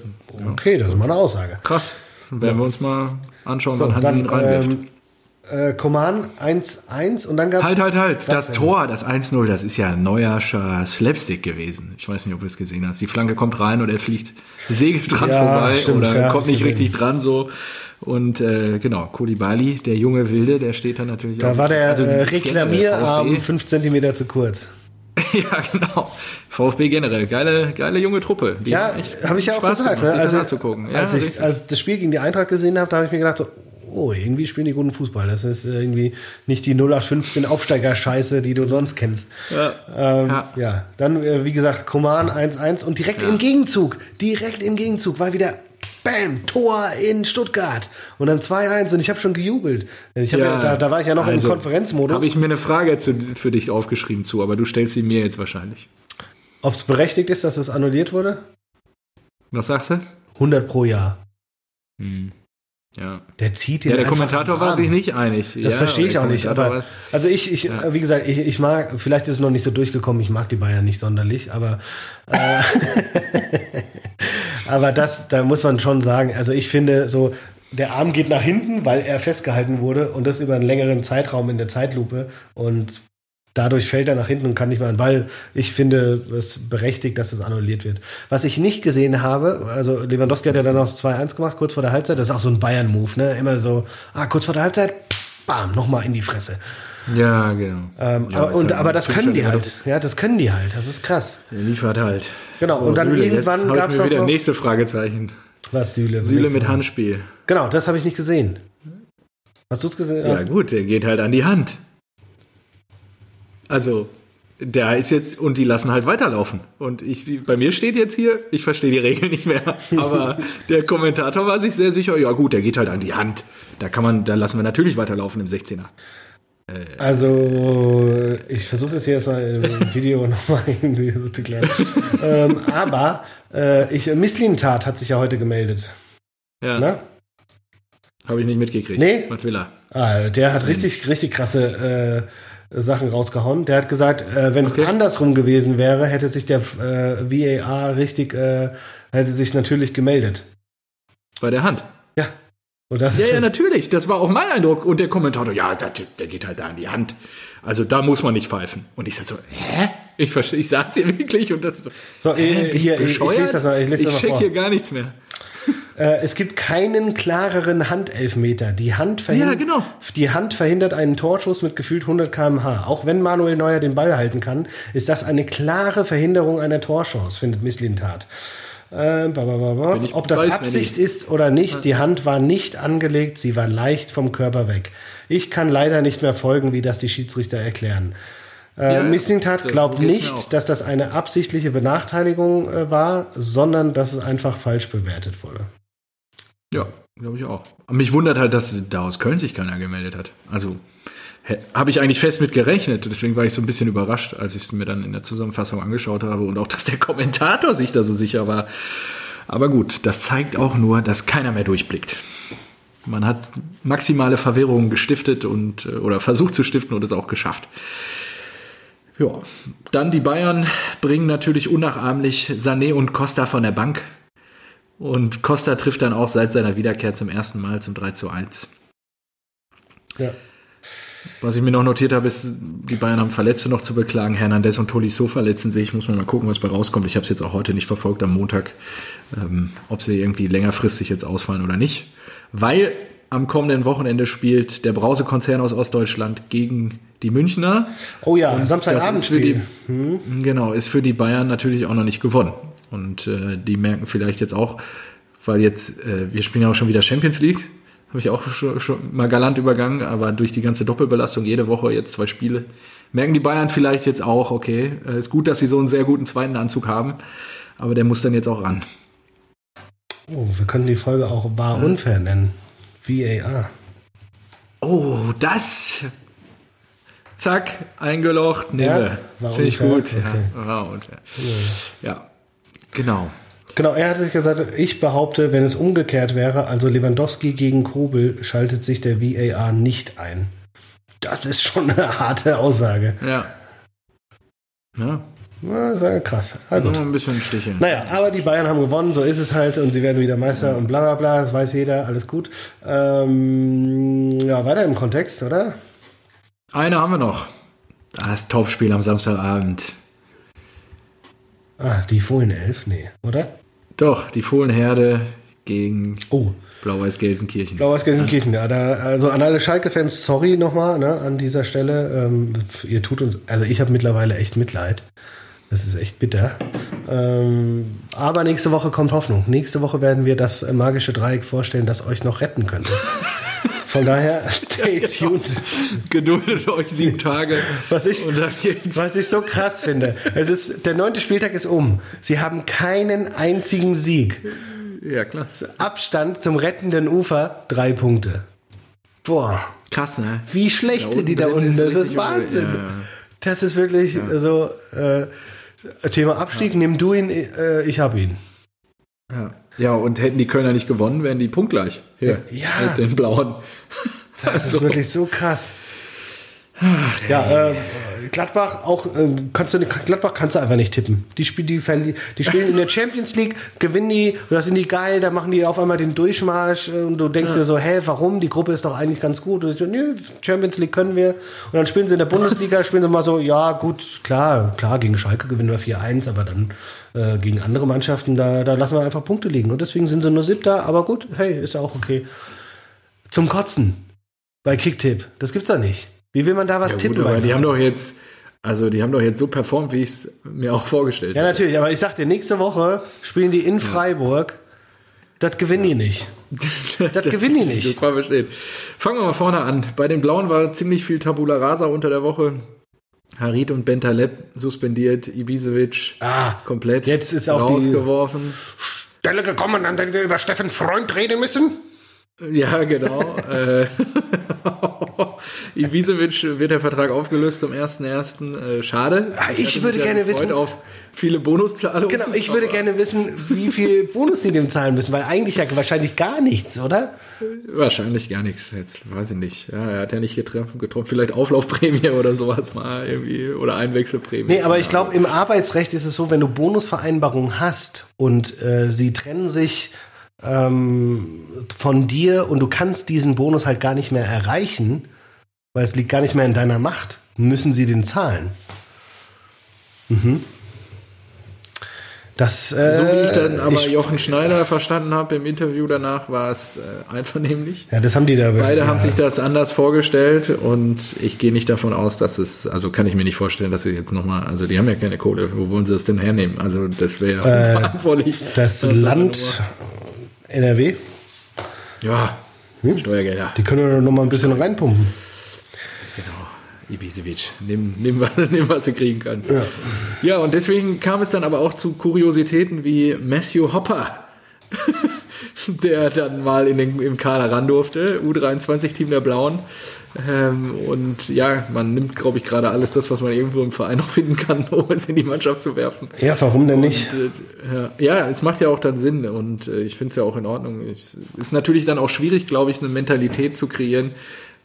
okay, das ist mal eine Aussage. Krass. Dann werden wir uns mal anschauen, wann Hansi ihn reinwirft. ähm, äh, Coman 1-1 und dann gab Halt, halt, halt. Das denn? Tor, das 1-0, das ist ja ein neuerscher Slapstick gewesen. Ich weiß nicht, ob du es gesehen hast. Die Flanke kommt rein und er fliegt segelt dran Ja, vorbei stimmt, oder ja, kommt ich nicht richtig dran so. Und äh, genau, Koulibaly, der junge Wilde, der steht dann natürlich Da auch. war der also äh, Reklamierarm VfB. 5 cm zu kurz. ja, genau. VfB generell, geile, geile junge Truppe. Die Ja, habe ich ja auch Spaß gesagt. gemacht, Ne? das Also, anzugucken. Ja, als ich als das Spiel gegen die Eintracht gesehen habe, da habe ich mir gedacht, so, oh, irgendwie spielen die guten Fußball. Das ist äh, irgendwie nicht die 0815 Aufsteiger-Scheiße, die du sonst kennst. ja. Ähm, ja. Ja. dann, äh, wie gesagt, Koman 1-1 und direkt im Gegenzug, direkt im Gegenzug war wieder Bam, Tor in Stuttgart. Und dann 2-1 und ich habe schon gejubelt. Ich hab ja, da, da war ich ja noch also, im Konferenzmodus. Habe ich mir eine Frage zu, für dich aufgeschrieben zu, aber du stellst sie mir jetzt wahrscheinlich. Ob es berechtigt ist, dass es annulliert wurde? Was sagst du? 100 pro Jahr. Hm. Ja. Der zieht den Ja, der Kommentator war sich nicht einig. Das ja, verstehe ich auch nicht. Aber also ich, ich Ja. wie gesagt, ich, ich mag, vielleicht ist es noch nicht so durchgekommen, ich mag die Bayern nicht sonderlich, aber äh, aber das, da muss man schon sagen, also ich finde so, der Arm geht nach hinten, weil er festgehalten wurde und das über einen längeren Zeitraum in der Zeitlupe und dadurch fällt er nach hinten und kann nicht mehr an, weil ich finde es berechtigt, dass es annulliert wird. Was ich nicht gesehen habe, also Lewandowski hat ja dann das 2-1 gemacht, kurz vor der Halbzeit, das ist auch so ein Bayern-Move, ne? Immer so, ah, kurz vor der Halbzeit, bam, nochmal in die Fresse. Ja, genau. Ähm, Ja, aber, und, halt aber das können die halt. Ja, das können die halt. Das ist krass. Der liefert halt. Genau, und dann irgendwann gab's ich mir auch wieder noch- nächste Fragezeichen. Was, Süle? Süle mit Handspiel. Genau, das habe ich nicht gesehen. Hast du es gesehen? Ja gut, der geht halt an die Hand. Also, der ist jetzt, und die lassen halt weiterlaufen. Und ich, bei mir steht jetzt hier, ich verstehe die Regeln nicht mehr, aber der Kommentator war sich sehr sicher, ja gut, der geht halt an die Hand. Da kann man, da lassen wir natürlich weiterlaufen im 16er. Also, ich versuche das hier jetzt mal im Video nochmal irgendwie so zu klären. ähm, aber äh, ich, Misslintat hat sich ja heute gemeldet. Ja, Ne? habe ich nicht mitgekriegt. Nee? Was will er? Ah, der hat richtig, richtig krasse Sachen rausgehauen. Der hat gesagt, äh, wenn es Okay. andersrum gewesen wäre, hätte sich der äh, VAR richtig, äh, hätte sich natürlich gemeldet. Bei der Hand. Ja. Ja, ist ja, natürlich. Das war auch mein Eindruck. Und der Kommentator, ja, der, der geht halt da in die Hand. Also da muss man nicht pfeifen. Und ich sag so, hä? Ich verstehe, ich sag's hier wirklich. Und das ist so, So, hä, äh, ich hier, ich- ich lese das mal, ich lese das mal vor. hier gar nichts mehr. Äh, es gibt keinen klareren Handelfmeter. Die Hand, verhindert, Ja, genau. die Hand verhindert einen Torschuss mit gefühlt 100 km/h. Auch wenn Manuel Neuer den Ball halten kann, ist das eine klare Verhinderung einer Torchance, findet Miss Lintat. Äh, Ob das Absicht ich- ist oder nicht, die Hand war nicht angelegt, sie war leicht vom Körper weg. Ich kann leider nicht mehr folgen, wie das die Schiedsrichter erklären. Äh, Ja, Miss Lintat das- glaubt nicht, dass das eine absichtliche Benachteiligung äh, war, sondern dass es einfach falsch bewertet wurde. Ja, glaube ich auch. Aber mich wundert halt, dass da aus Köln sich keiner gemeldet hat. Also habe ich eigentlich fest mit gerechnet. Deswegen war ich so ein bisschen überrascht, als ich es mir dann in der Zusammenfassung angeschaut habe und auch, dass der Kommentator sich da so sicher war. Aber gut, das zeigt auch nur, dass keiner mehr durchblickt. Man hat maximale Verwirrung gestiftet und äh, oder versucht zu stiften und es auch geschafft. Ja, dann die Bayern bringen natürlich unnachahmlich Sané und Costa von der Bank. Und Costa trifft dann auch seit seiner Wiederkehr zum ersten Mal zum 3 zu 1. Ja. Was ich mir noch notiert habe, ist, die Bayern haben Verletzte noch zu beklagen. Hernandez und Tolisso verletzen sich. Muss man mal gucken, was bei rauskommt. Ich habe es jetzt auch heute nicht verfolgt am Montag, ähm, ob sie irgendwie längerfristig jetzt ausfallen oder nicht. Weil am kommenden Wochenende spielt der Brause-Konzern aus Ostdeutschland gegen die Münchner. Oh ja, Samstagabendspiel. Genau, ist für die Bayern natürlich auch noch nicht gewonnen. Und äh, die merken vielleicht jetzt auch, weil jetzt, äh, wir spielen ja auch schon wieder Champions League, habe ich auch schon, schon mal galant übergangen, aber durch die ganze Doppelbelastung jede Woche jetzt zwei Spiele, merken die Bayern vielleicht jetzt auch, okay, äh, ist gut, dass sie so einen sehr guten zweiten Anzug haben, aber der muss dann jetzt auch ran. Oh, wir können die Folge auch wahr unfair nennen. VAR. Oh, das! Zack, eingelocht, nehme. war Finde ich gut. Ja, war unfair. ja, genau. Genau, er hat sich gesagt, ich behaupte, wenn es umgekehrt wäre, also Lewandowski gegen Kobel, schaltet sich der VAR nicht ein. Das ist schon eine harte Aussage. Ja. Ja, Na, ist ja krass. Na nur gut. ein bisschen sticheln. Naja, aber die Bayern haben gewonnen, so ist es halt und sie werden wieder Meister und bla bla bla, das weiß jeder, alles gut. Ähm, ja, weiter im Kontext, oder? Eine haben wir noch. Das Topspiel am Samstagabend. Ah, die Fohlenelf? Nee, oder? Doch, die Fohlenherde gegen Oh, Blau-Weiß Gelsenkirchen. Blau-Weiß Gelsenkirchen, ja. Da, also an alle Schalke-Fans, sorry nochmal ne, an dieser Stelle. Ähm, ihr tut uns, also ich habe mittlerweile echt Mitleid. Das ist echt bitter. Ähm, aber nächste Woche kommt Hoffnung. Nächste Woche werden wir das magische Dreieck vorstellen, das euch noch retten könnte. Von daher, stay tuned. Geduldet euch sieben Tage. Was ich, was ich so krass finde, es ist, der neunte Spieltag ist um. Sie haben keinen einzigen Sieg. Ja, klar. Abstand zum rettenden Ufer, drei Punkte. Boah. Krass, ne? Wie schlecht sind die da unten? ist Das ist Wahnsinn. Ja, ja. Das ist wirklich so. Äh, Thema Abstieg, nimm du ihn, äh, ich hab ihn. Ja. Ja, und hätten die Kölner nicht gewonnen, wären die punktgleich. Hier, Ja. Mit den Blauen. Das ist wirklich so krass. Ja, äh, Gladbach auch äh, kannst du Gladbach kannst du einfach nicht tippen. Die spielen die, verli- die spielen in der Champions League, gewinnen die, da sind die geil, da machen die auf einmal den Durchmarsch äh, und du denkst dir so, hä, warum? Die Gruppe ist doch eigentlich ganz gut. Und ich so, nö, Champions League können wir. Und dann spielen sie in der Bundesliga, spielen sie mal so, ja, gut, klar, klar, gegen Schalke gewinnen wir 4-1, aber dann äh, gegen andere Mannschaften, da, da lassen wir einfach Punkte liegen. Und deswegen sind sie nur siebter, aber gut, hey, ist ja auch okay. Zum Kotzen bei Kicktipp. Das gibt's doch nicht. Wie will man da was Ja, tippen? gut, aber die haben doch jetzt, also die haben doch jetzt so performt, wie ich es mir auch vorgestellt ja, habe. natürlich, aber ich sag dir, nächste Woche spielen die in Freiburg. Das gewinnen die nicht. Das gewinnen die nicht. Das versteht. Fangen wir mal vorne an. Bei den Blauen war ziemlich viel Tabula Rasa unter der Woche. Harit und Bentaleb suspendiert, Ibisevic Ah, komplett jetzt ist auch die- rausgeworfen. Stelle gekommen, an der wir über Steffen Freund reden müssen. Ja, genau. äh, Ibisevic wird der Vertrag aufgelöst am 1.1. Äh, schade. Ah, ich würde gerne wissen- auf viele Bonuszahlungen. Genau, ich würde gerne wissen, wie viel Bonus sie dem zahlen müssen, weil eigentlich ja wahrscheinlich gar nichts, oder? Wahrscheinlich gar nichts. Jetzt weiß ich nicht. Ja, er hat ja nicht getroffen, getroffen. Vielleicht Auflaufprämie oder sowas mal irgendwie oder Einwechselprämie. Nee, aber ich glaube, im Arbeitsrecht ist es so, wenn du Bonusvereinbarungen hast und äh, sie trennen sich ähm, von dir und du kannst diesen Bonus halt gar nicht mehr erreichen, weil es liegt gar nicht mehr in deiner Macht, müssen sie den zahlen. Mhm. Das, äh, So wie ich dann aber ich- Jochen Schneider verstanden habe im Interview danach, war es äh, einvernehmlich. ja, das haben die da. Beide ja. haben sich das anders vorgestellt und ich gehe nicht davon aus, dass es, also kann ich mir nicht vorstellen, dass sie jetzt nochmal, also die haben ja keine Kohle, wo wollen sie das denn hernehmen? Also das wäre Äh, unverantwortlich. Das Land NRW, Ja, Steuergelder. die können doch noch mal ein bisschen reinpumpen. Genau, Ibisevic, nimm, nimm, nimm, was du kriegen kannst. Ja. und deswegen kam es dann aber auch zu Kuriositäten wie Matthew Hopper, der dann mal in den, im Kader ran durfte, U23-Team der Blauen. Ähm, und ja, man nimmt, glaube ich, gerade alles das, was man irgendwo im Verein noch finden kann, um es in die Mannschaft zu werfen. Ja, warum denn nicht? Und, äh, ja, es macht ja auch dann Sinn und äh, ich finde es ja auch in Ordnung. Es ist natürlich dann auch schwierig, glaube ich, eine Mentalität zu kreieren.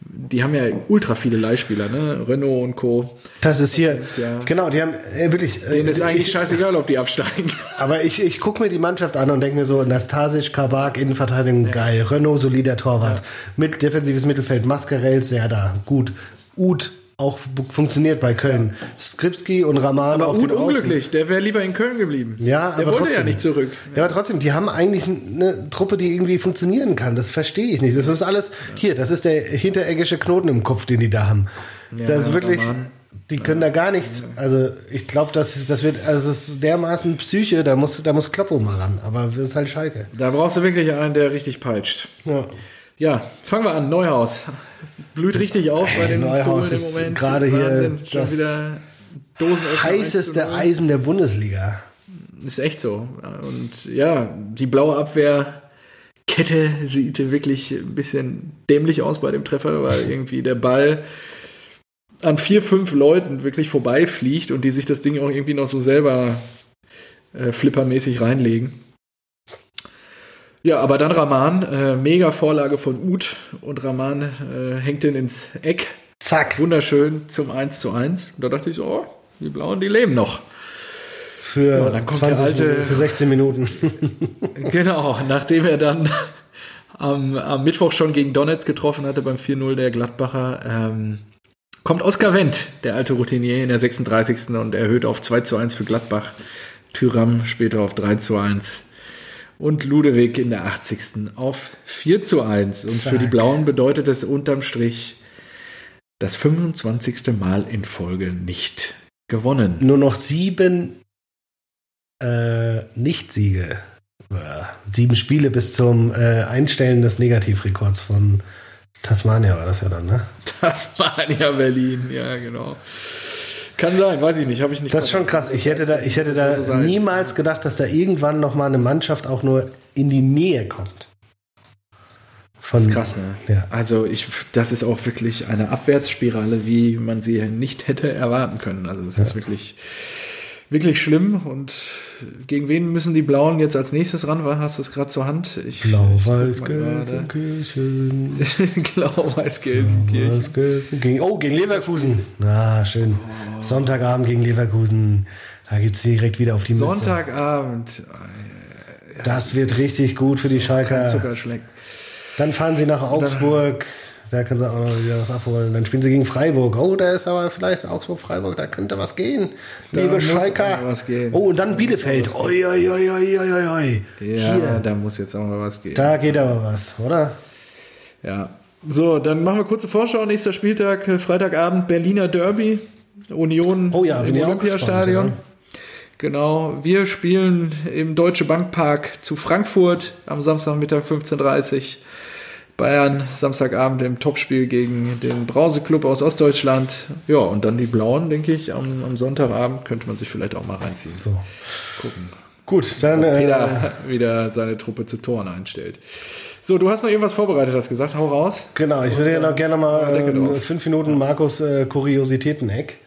Die haben ja ultra viele Leihspieler, ne? Renault und Co. Das ist hier, ja. genau, die haben äh, wirklich. äh, Denen ist eigentlich ich, scheißegal, ob die absteigen. aber ich, ich gucke mir die Mannschaft an und denke mir so: Nastasic, Kabak, Innenverteidigung, geil. Renault, solider Torwart. Mit defensives Mittelfeld, Mascarell, Serda, gut. Ud, auch funktioniert bei Köln. Skripski und Raman auf Gut den Außen. unglücklich, der wäre lieber in Köln geblieben. Ja, der aber wollte trotzdem. ja nicht zurück. Ja, aber trotzdem, die haben eigentlich eine Truppe, die irgendwie funktionieren kann. Das verstehe ich nicht. Das ist alles, hier, das ist der hintereggische Knoten im Kopf, den die da haben. das ist wirklich, Rahman. die können da gar nichts. Also, ich glaube, das, das wird, also, es ist dermaßen Psyche, da muss, da muss Kloppo mal ran. Aber das ist halt Schalke. Da brauchst du wirklich einen, der richtig peitscht. Ja. Ja, fangen wir an. Neuhaus. Blüht richtig auf bei den Neuhaus Fohlen im ist Moment. gerade hier das Heißeste Eisen der Bundesliga. Ist echt so. Und ja, die blaue Abwehrkette sieht wirklich ein bisschen dämlich aus bei dem Treffer, weil irgendwie der Ball an vier, fünf Leuten wirklich vorbeifliegt und die sich das Ding auch irgendwie noch so selber äh, flippermäßig reinlegen. Ja, aber dann Rahman, äh, mega Vorlage von Uth und Rahman äh, hängt den ins Eck. Zack. Wunderschön zum 1 zu 1. Und da dachte ich so, oh, die Blauen, die leben noch. Für, Ja, dann kommt der 20 alte- Minuten, für 16 Minuten. Genau, nachdem er dann am, am Mittwoch schon gegen Donetsk getroffen hatte beim 4-0 der Gladbacher, ähm, kommt Oskar Wendt, der alte Routinier, in der 36. und erhöht auf 2 zu 1 für Gladbach. Tyram später auf 3 zu 1. Und Ludewig in der 80. auf 4 zu 1. Und für die Zack. Blauen bedeutet es unterm Strich das 25. Mal in Folge nicht gewonnen. Nur noch sieben äh, Nicht-Siege. Sieben Spiele bis zum äh, Einstellen des Negativrekords von Tasmania war das ja dann, ne? Ja Berlin, ja, genau. Kann sein, weiß ich nicht, habe ich nicht. Das ist schon krass. Ich hätte da, ich hätte da So niemals gedacht, dass da irgendwann noch mal eine Mannschaft auch nur in die Nähe kommt. Von, Das ist krass, ne? Ja. Also ich, das ist auch wirklich eine Abwärtsspirale, wie man sie nicht hätte erwarten können. Also es ist wirklich, wirklich schlimm. Und gegen wen müssen die Blauen jetzt als nächstes ran? Hast du es gerade zur Hand? Ich, Blau-Weiß ich guck mal gerade. Gelsenkirchen. Blau-Weiß Gelsenkirchen. Blau-Weiß Gelsenkirchen. Gegen, oh, gegen Leverkusen. Ah, schön. Sonntagabend gegen Leverkusen. Da gibt es direkt wieder auf die Mütze. Sonntagabend. Das wird richtig gut für die Schalker. Dann fahren sie nach Augsburg. Da können sie auch noch wieder was abholen. Dann spielen sie gegen Freiburg. Oh, da ist aber vielleicht Augsburg-Freiburg. Da könnte was gehen. Da Liebe Schalker. aber was gehen. Oh, und dann Bielefeld. Oi, oi, oi, oi, oi, oi. Ja, Hier. da muss jetzt auch mal was gehen. Da geht aber was, oder? Ja. So, dann machen wir kurze Vorschau. Nächster Spieltag, äh, Freitagabend, Berliner Derby. Union Oh ja, im Olympiastadion. Genau, wir spielen im Deutsche Bankpark zu Frankfurt am Samstagmittag 15.30 Uhr. Bayern Samstagabend im Topspiel gegen den Brauseklub aus Ostdeutschland. Ja, und dann die Blauen, denke ich, am, am Sonntagabend könnte man sich vielleicht auch mal reinziehen. So. Gucken. Gut, dann. Äh, Peter wieder seine Truppe zu Toren einstellt. So, du hast noch irgendwas vorbereitet, hast gesagt, hau raus. Genau, ich würde ja noch gerne mal ähm, fünf Minuten Markus äh, Kuriositäten-Eck.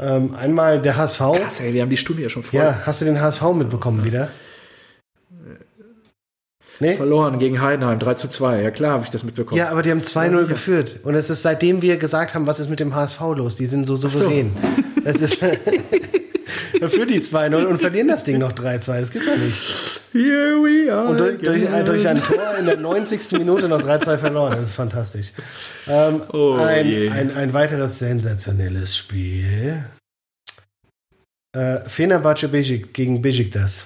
Ähm, einmal der HSV. Krass, ey, wir haben die Stunde ja schon voll. Ja, hast du den HSV mitbekommen wieder? Nee? Verloren gegen Heidenheim, 3 zu 2. Ja klar, habe ich das mitbekommen. Ja, aber die haben 2-0 sicher. geführt. Und es ist seitdem wir gesagt haben, was ist mit dem HSV los? Die sind so souverän. Das ist. Dann führen die 2-0 und verlieren das Ding noch 3-2. Das gibt's ja nicht. Here we are. Und durch, durch, durch ein Tor in der 90. Minute noch 3-2 verloren. Das ist fantastisch. Ähm, Oh je. ein, ein, ein weiteres sensationelles Spiel. Äh, Fenerbahce gegen Besiktas.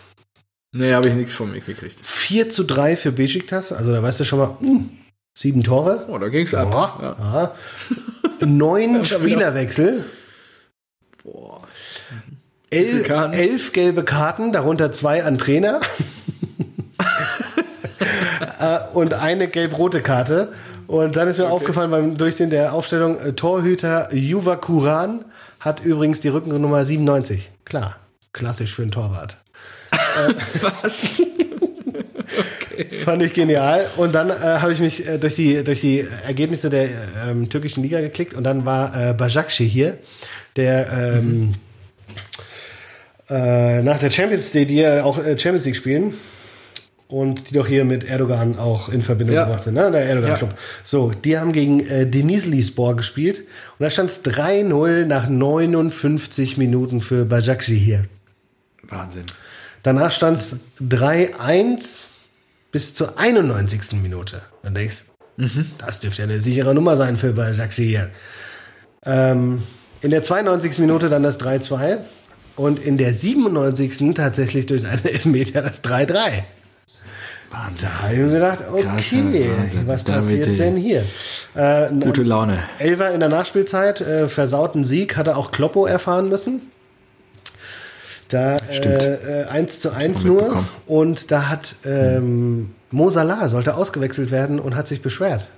Nee, habe ich nichts von mir gekriegt. 4 zu 3 für Besiktas. Also da weißt du schon mal, hm, sieben Tore. Oh, da ging's ab. Ja. Ja. Neun. Spielerwechsel. Boah. El Karten? elf gelbe Karten, darunter zwei an Trainer. Äh, und eine gelb-rote Karte. Und dann ist mir aufgefallen beim Durchsehen der Aufstellung, äh, Torhüter Juva Kuran hat übrigens die Rückennummer 97. Klar, klassisch für einen Torwart. Was? Fand ich genial. Und dann äh, habe ich mich äh, durch, die, durch die Ergebnisse der ähm, türkischen Liga geklickt und dann war äh, Bajakci hier, der ähm, äh, nach der Champions League, die ja auch äh, Champions League spielen und die doch hier mit Erdogan auch in Verbindung Ja. gebracht sind, ne? der Erdogan Ja. So, die haben gegen äh, Denizlispor gespielt und da stand es 3-0 nach 59 Minuten für Bajakci hier. Wahnsinn. Danach stand es 3-1 bis zur 91. Minute. Dann denkst das dürfte ja eine sichere Nummer sein für Bajakci hier. Ähm, in der 92. Minute dann das 3-2 und in der 97. tatsächlich durch einen Elfmeter das 3-3. Wahnsinn. Da habe ich mir gedacht, okay, Wahnsinn. was passiert denn hier? Äh, Gute Laune. Elfer in der Nachspielzeit, äh, versauten Sieg, hatte auch Kloppo erfahren müssen. Da äh, äh, 1 zu 1 Hab ich nur. Und da hat ähm, Mo Salah sollte ausgewechselt werden und hat sich beschwert.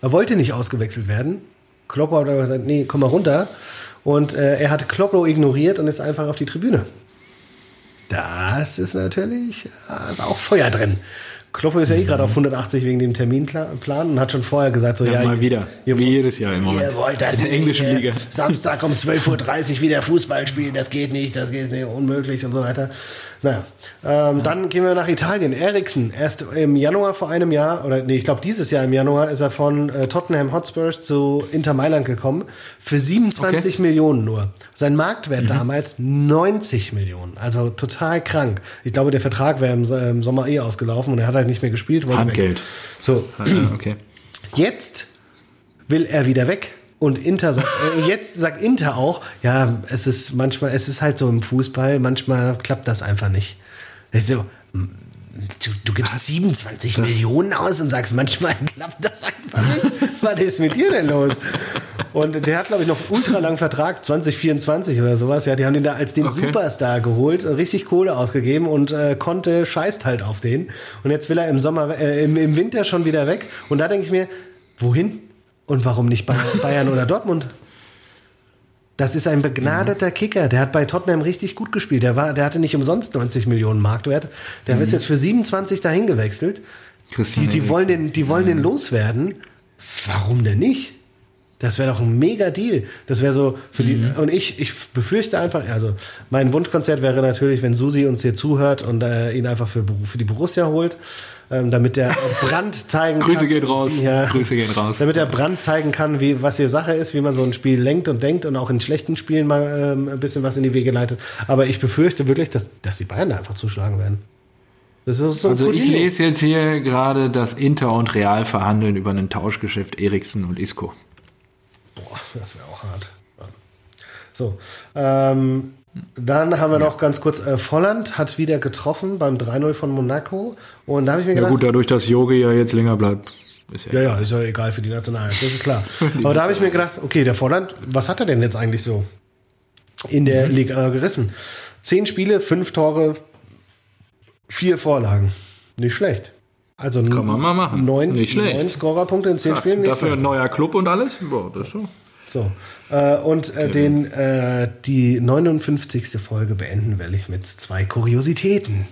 Er wollte nicht ausgewechselt werden. Kloppo hat gesagt, nee, komm mal runter. Und äh, er hat Kloppo ignoriert und ist einfach auf die Tribüne. Das ist natürlich, da ist auch Feuer drin. Kloppo ist ja eh gerade auf 180 wegen dem Terminplan und hat schon vorher gesagt, so Ja, ja, mal wieder. ihr- Wie jedes Jahr im Moment. Ihr wollt das In der englischen Liga. Samstag um 12.30 Uhr wieder Fußball spielen, das geht nicht, das geht nicht, unmöglich und so weiter. Naja, ähm, dann gehen wir nach Italien. Eriksen, erst im Januar vor einem Jahr, oder nee, ich glaube dieses Jahr im Januar ist er von äh, Tottenham Hotspurs zu Inter Mailand gekommen. Für 27 Millionen nur. Sein Marktwert Mhm. damals 90 Millionen. Also total krank. Ich glaube, der Vertrag wäre im, im Sommer eh ausgelaufen und er hat halt nicht mehr gespielt. Handgeld. So, Ah, Okay. Jetzt will er wieder weg. Und Inter sagt, äh, jetzt sagt Inter auch, ja, es ist manchmal, es ist halt so im Fußball, manchmal klappt das einfach nicht. Ich so, mm, du, du gibst 27 Millionen aus und sagst, manchmal klappt das einfach nicht. Was ist mit dir denn los? Und der hat, glaube ich, noch ultra lang Vertrag, 2024 oder sowas. Ja, die haben den da als den Okay. Superstar geholt, richtig Kohle ausgegeben und äh, konnte scheißt halt auf den. Und jetzt will er im Sommer, äh, im, im Winter schon wieder weg. Und da denke ich mir, wohin? Und warum nicht Bayern, Bayern oder Dortmund? Das ist ein begnadeter Kicker. Der hat bei Tottenham richtig gut gespielt. Der, war, der hatte nicht umsonst 90 Millionen Marktwert. Der ist jetzt für 27 dahin gewechselt. Die, die wollen den, die wollen den loswerden. Warum denn nicht? Das wäre doch ein mega Deal. Das wäre so für die. Und ich, ich befürchte einfach, also mein Wunschkonzert wäre natürlich, wenn Susi uns hier zuhört und äh, ihn einfach für, für die Borussia holt, ähm, damit der Brand zeigen kann. Grüße gehen raus. Ja, Grüße gehen raus. damit der Brand zeigen kann, wie, was hier Sache ist, wie man so ein Spiel lenkt und denkt und auch in schlechten Spielen mal ähm, ein bisschen was in die Wege leitet. Aber ich befürchte wirklich, dass, dass die Bayern da einfach zuschlagen werden. So Also ich lese jetzt hier gerade, dass Inter und Real verhandeln über ein Tauschgeschäft Eriksen und Isco. Boah, das wäre auch hart. So, ähm, dann haben wir noch ganz kurz, äh, Volland hat wieder getroffen beim 3-0 von Monaco. Und da habe ich mir Ja gedacht, gut, dadurch, dass Yogi ja jetzt länger bleibt. Ist ja, ja, ja, ist ja egal für die Nationalmannschaft, das ist klar. Aber da habe ich mir gedacht, okay, der Volland, was hat er denn jetzt eigentlich so in der Mhm. Liga gerissen? Zehn Spiele, fünf Tore, vier Vorlagen. Nicht schlecht. Also Kann man mal machen. Neun, Nicht schlecht. neun Scorerpunkte in zehn Krass. Spielen. Dafür schlecht. ein neuer Club und alles. Boah, das ist so. So. Äh, und äh, den, äh, die 59. Folge beenden will ich mit zwei Kuriositäten,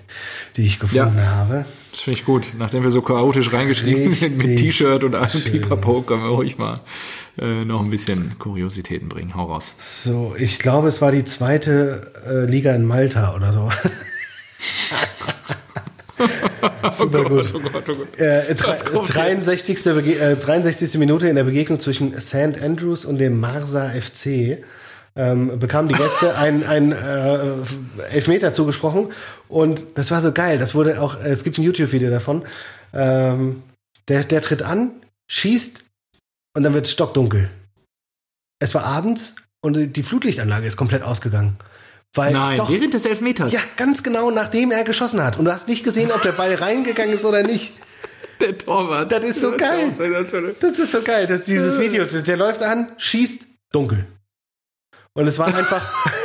die ich gefunden Ja. habe. Das finde ich gut. Nachdem wir so chaotisch reingestiegen sind mit T-Shirt und allem. Pipapo, können wir ruhig mal äh, noch ein bisschen Kuriositäten bringen. Hau raus. So, ich glaube, es war die zweite äh, Liga in Malta oder so. Super gut. Oh Gott, oh Gott. Äh, drei- Was kommt 63. Bege äh, 63. Minute in der Begegnung zwischen St. Andrews und dem Marsa FC ähm, bekamen die Gäste ein, ein äh, Elfmeter zugesprochen und das war so geil. Das wurde auch, äh, es gibt ein YouTube-Video davon. Ähm, der, der tritt an, schießt und dann wird es stockdunkel. Es war abends und die Flutlichtanlage ist komplett ausgegangen. Weil Nein, doch, während des Elfmeters. ja, ganz genau nachdem er geschossen hat. Und du hast nicht gesehen, ob der Ball reingegangen ist oder nicht. Der Torwart. Das ist so geil. Das ist so geil, dass dieses Video, der, der läuft an, schießt, dunkel. Und es war einfach.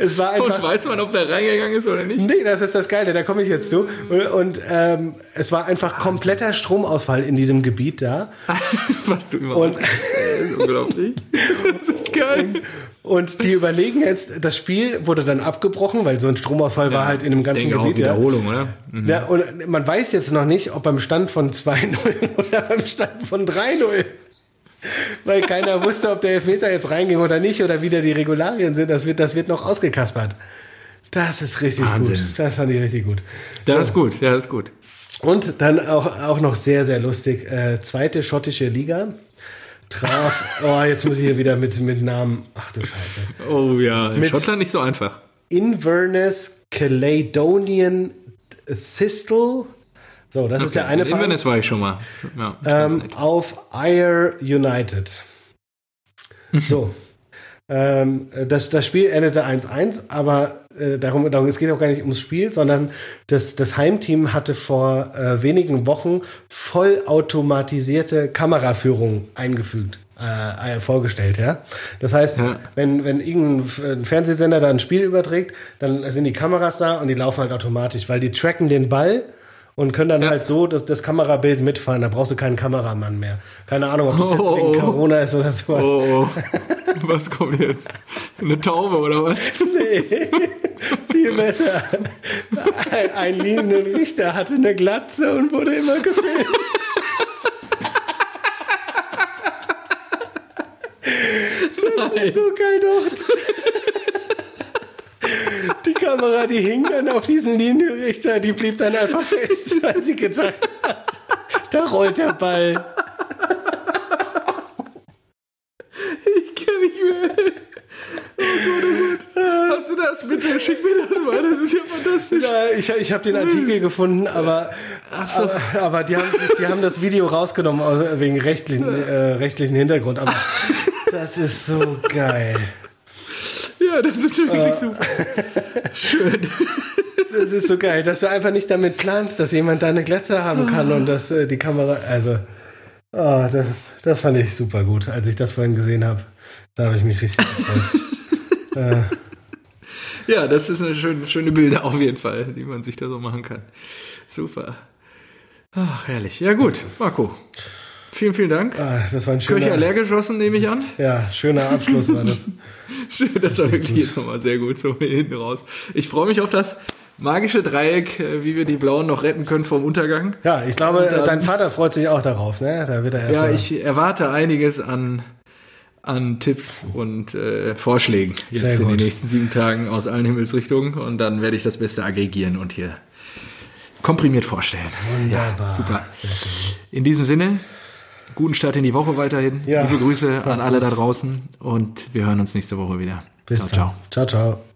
es war Und einfach. weiß man, ob der reingegangen ist oder nicht? Nee, das ist das Geile, da komme ich jetzt zu. Und, und ähm, es war einfach kompletter Stromausfall in diesem Gebiet da. Was du immer Und- und, Das ist unglaublich. Das ist geil. Und die überlegen jetzt, das Spiel wurde dann abgebrochen, weil so ein Stromausfall war halt in dem ganzen Denke auch Gebiet. Ja. Wiederholung, oder? Mhm. Ja, und man weiß jetzt noch nicht, ob beim Stand von 2-0 oder beim Stand von 3-0. Weil keiner wusste, ob der Elfmeter jetzt reinging oder nicht oder wie da die Regularien sind. Das wird, das wird noch ausgekaspert. Das ist richtig Wahnsinn. gut. Das fand ich richtig gut. Das ist gut, ja, das ist gut. Und dann auch, auch noch sehr, sehr lustig. Äh, zweite schottische Liga. Traf, oh, jetzt muss ich hier wieder mit, mit Namen. Ach du Scheiße. Oh ja, in Mit- Schottland nicht so einfach. Inverness Caledonian Thistle. So, das ist der eine In Verein. Inverness war ich schon mal. Ja, ähm, auf Ayr United. So. ähm, das, das Spiel endete 1-1, aber äh, darum, darum, es geht auch gar nicht ums Spiel, sondern das, das Heimteam hatte vor äh, wenigen Wochen vollautomatisierte Kameraführung eingefügt. Äh, äh, vorgestellt, ja. Das heißt, Ja. wenn, wenn irgendein Fernsehsender da ein Spiel überträgt, dann sind die Kameras da und die laufen halt automatisch, weil die tracken den Ball und können dann Ja. halt so das, das Kamerabild mitfahren. Da brauchst du keinen Kameramann mehr. Keine Ahnung, ob das jetzt wegen oh. Corona ist oder sowas. Oh, oh. Was kommt jetzt? Eine Taube oder was? Viel besser. Ein, ein Linienrichter hatte eine Glatze und wurde immer gefilmt. Das ist so geil doch. Die Kamera, die hing dann auf diesen Linienrichter, die blieb dann einfach fest, weil sie gedacht hat, da rollt der Ball. Ich kann nicht mehr. Oh Gott, oh Gott. Hast du das? Bitte schick mir das mal. Das ist ja fantastisch. Ja, ich, ich habe den Artikel gefunden, aber, aber, aber die, haben, die haben das Video rausgenommen aus- wegen rechtlichen, äh, rechtlichen Hintergrund. Aber das ist so geil. Ja, das ist wirklich super. Schön. Das ist so geil, dass du einfach nicht damit planst, dass jemand da eine Glatze haben kann und dass äh, die Kamera, also, oh, das, ist- das fand ich super gut. Als ich das vorhin gesehen habe, da habe ich mich richtig gefreut. Ja, das ist eine schöne, schöne Bilder auf jeden Fall, die man sich da so machen kann. Super. Ach, herrlich. Ja, gut, Marco. Vielen, vielen Dank. Ah, das war ein Kirche schöner, allergisch geschossen, nehme ich an. ja, schöner Abschluss war das. Schön, das war wirklich jetzt nochmal sehr gut so hinten raus. Ich freue mich auf das magische Dreieck, äh, wie wir die Blauen noch retten können vom Untergang. Ja, ich glaube, dann- dein Vater freut sich auch darauf, ne? Da wird er Ja, erstmal. ich erwarte einiges an, an Tipps und äh, Vorschlägen jetzt in den nächsten sieben Tagen aus allen Himmelsrichtungen und dann werde ich das Beste aggregieren und hier komprimiert vorstellen. Wunderbar. super. Sehr schön. In diesem Sinne, guten Start in die Woche weiterhin. Ja, Liebe Grüße an alle gut. da draußen und wir hören uns nächste Woche wieder. Bis ciao, ciao. dann. Ciao, ciao.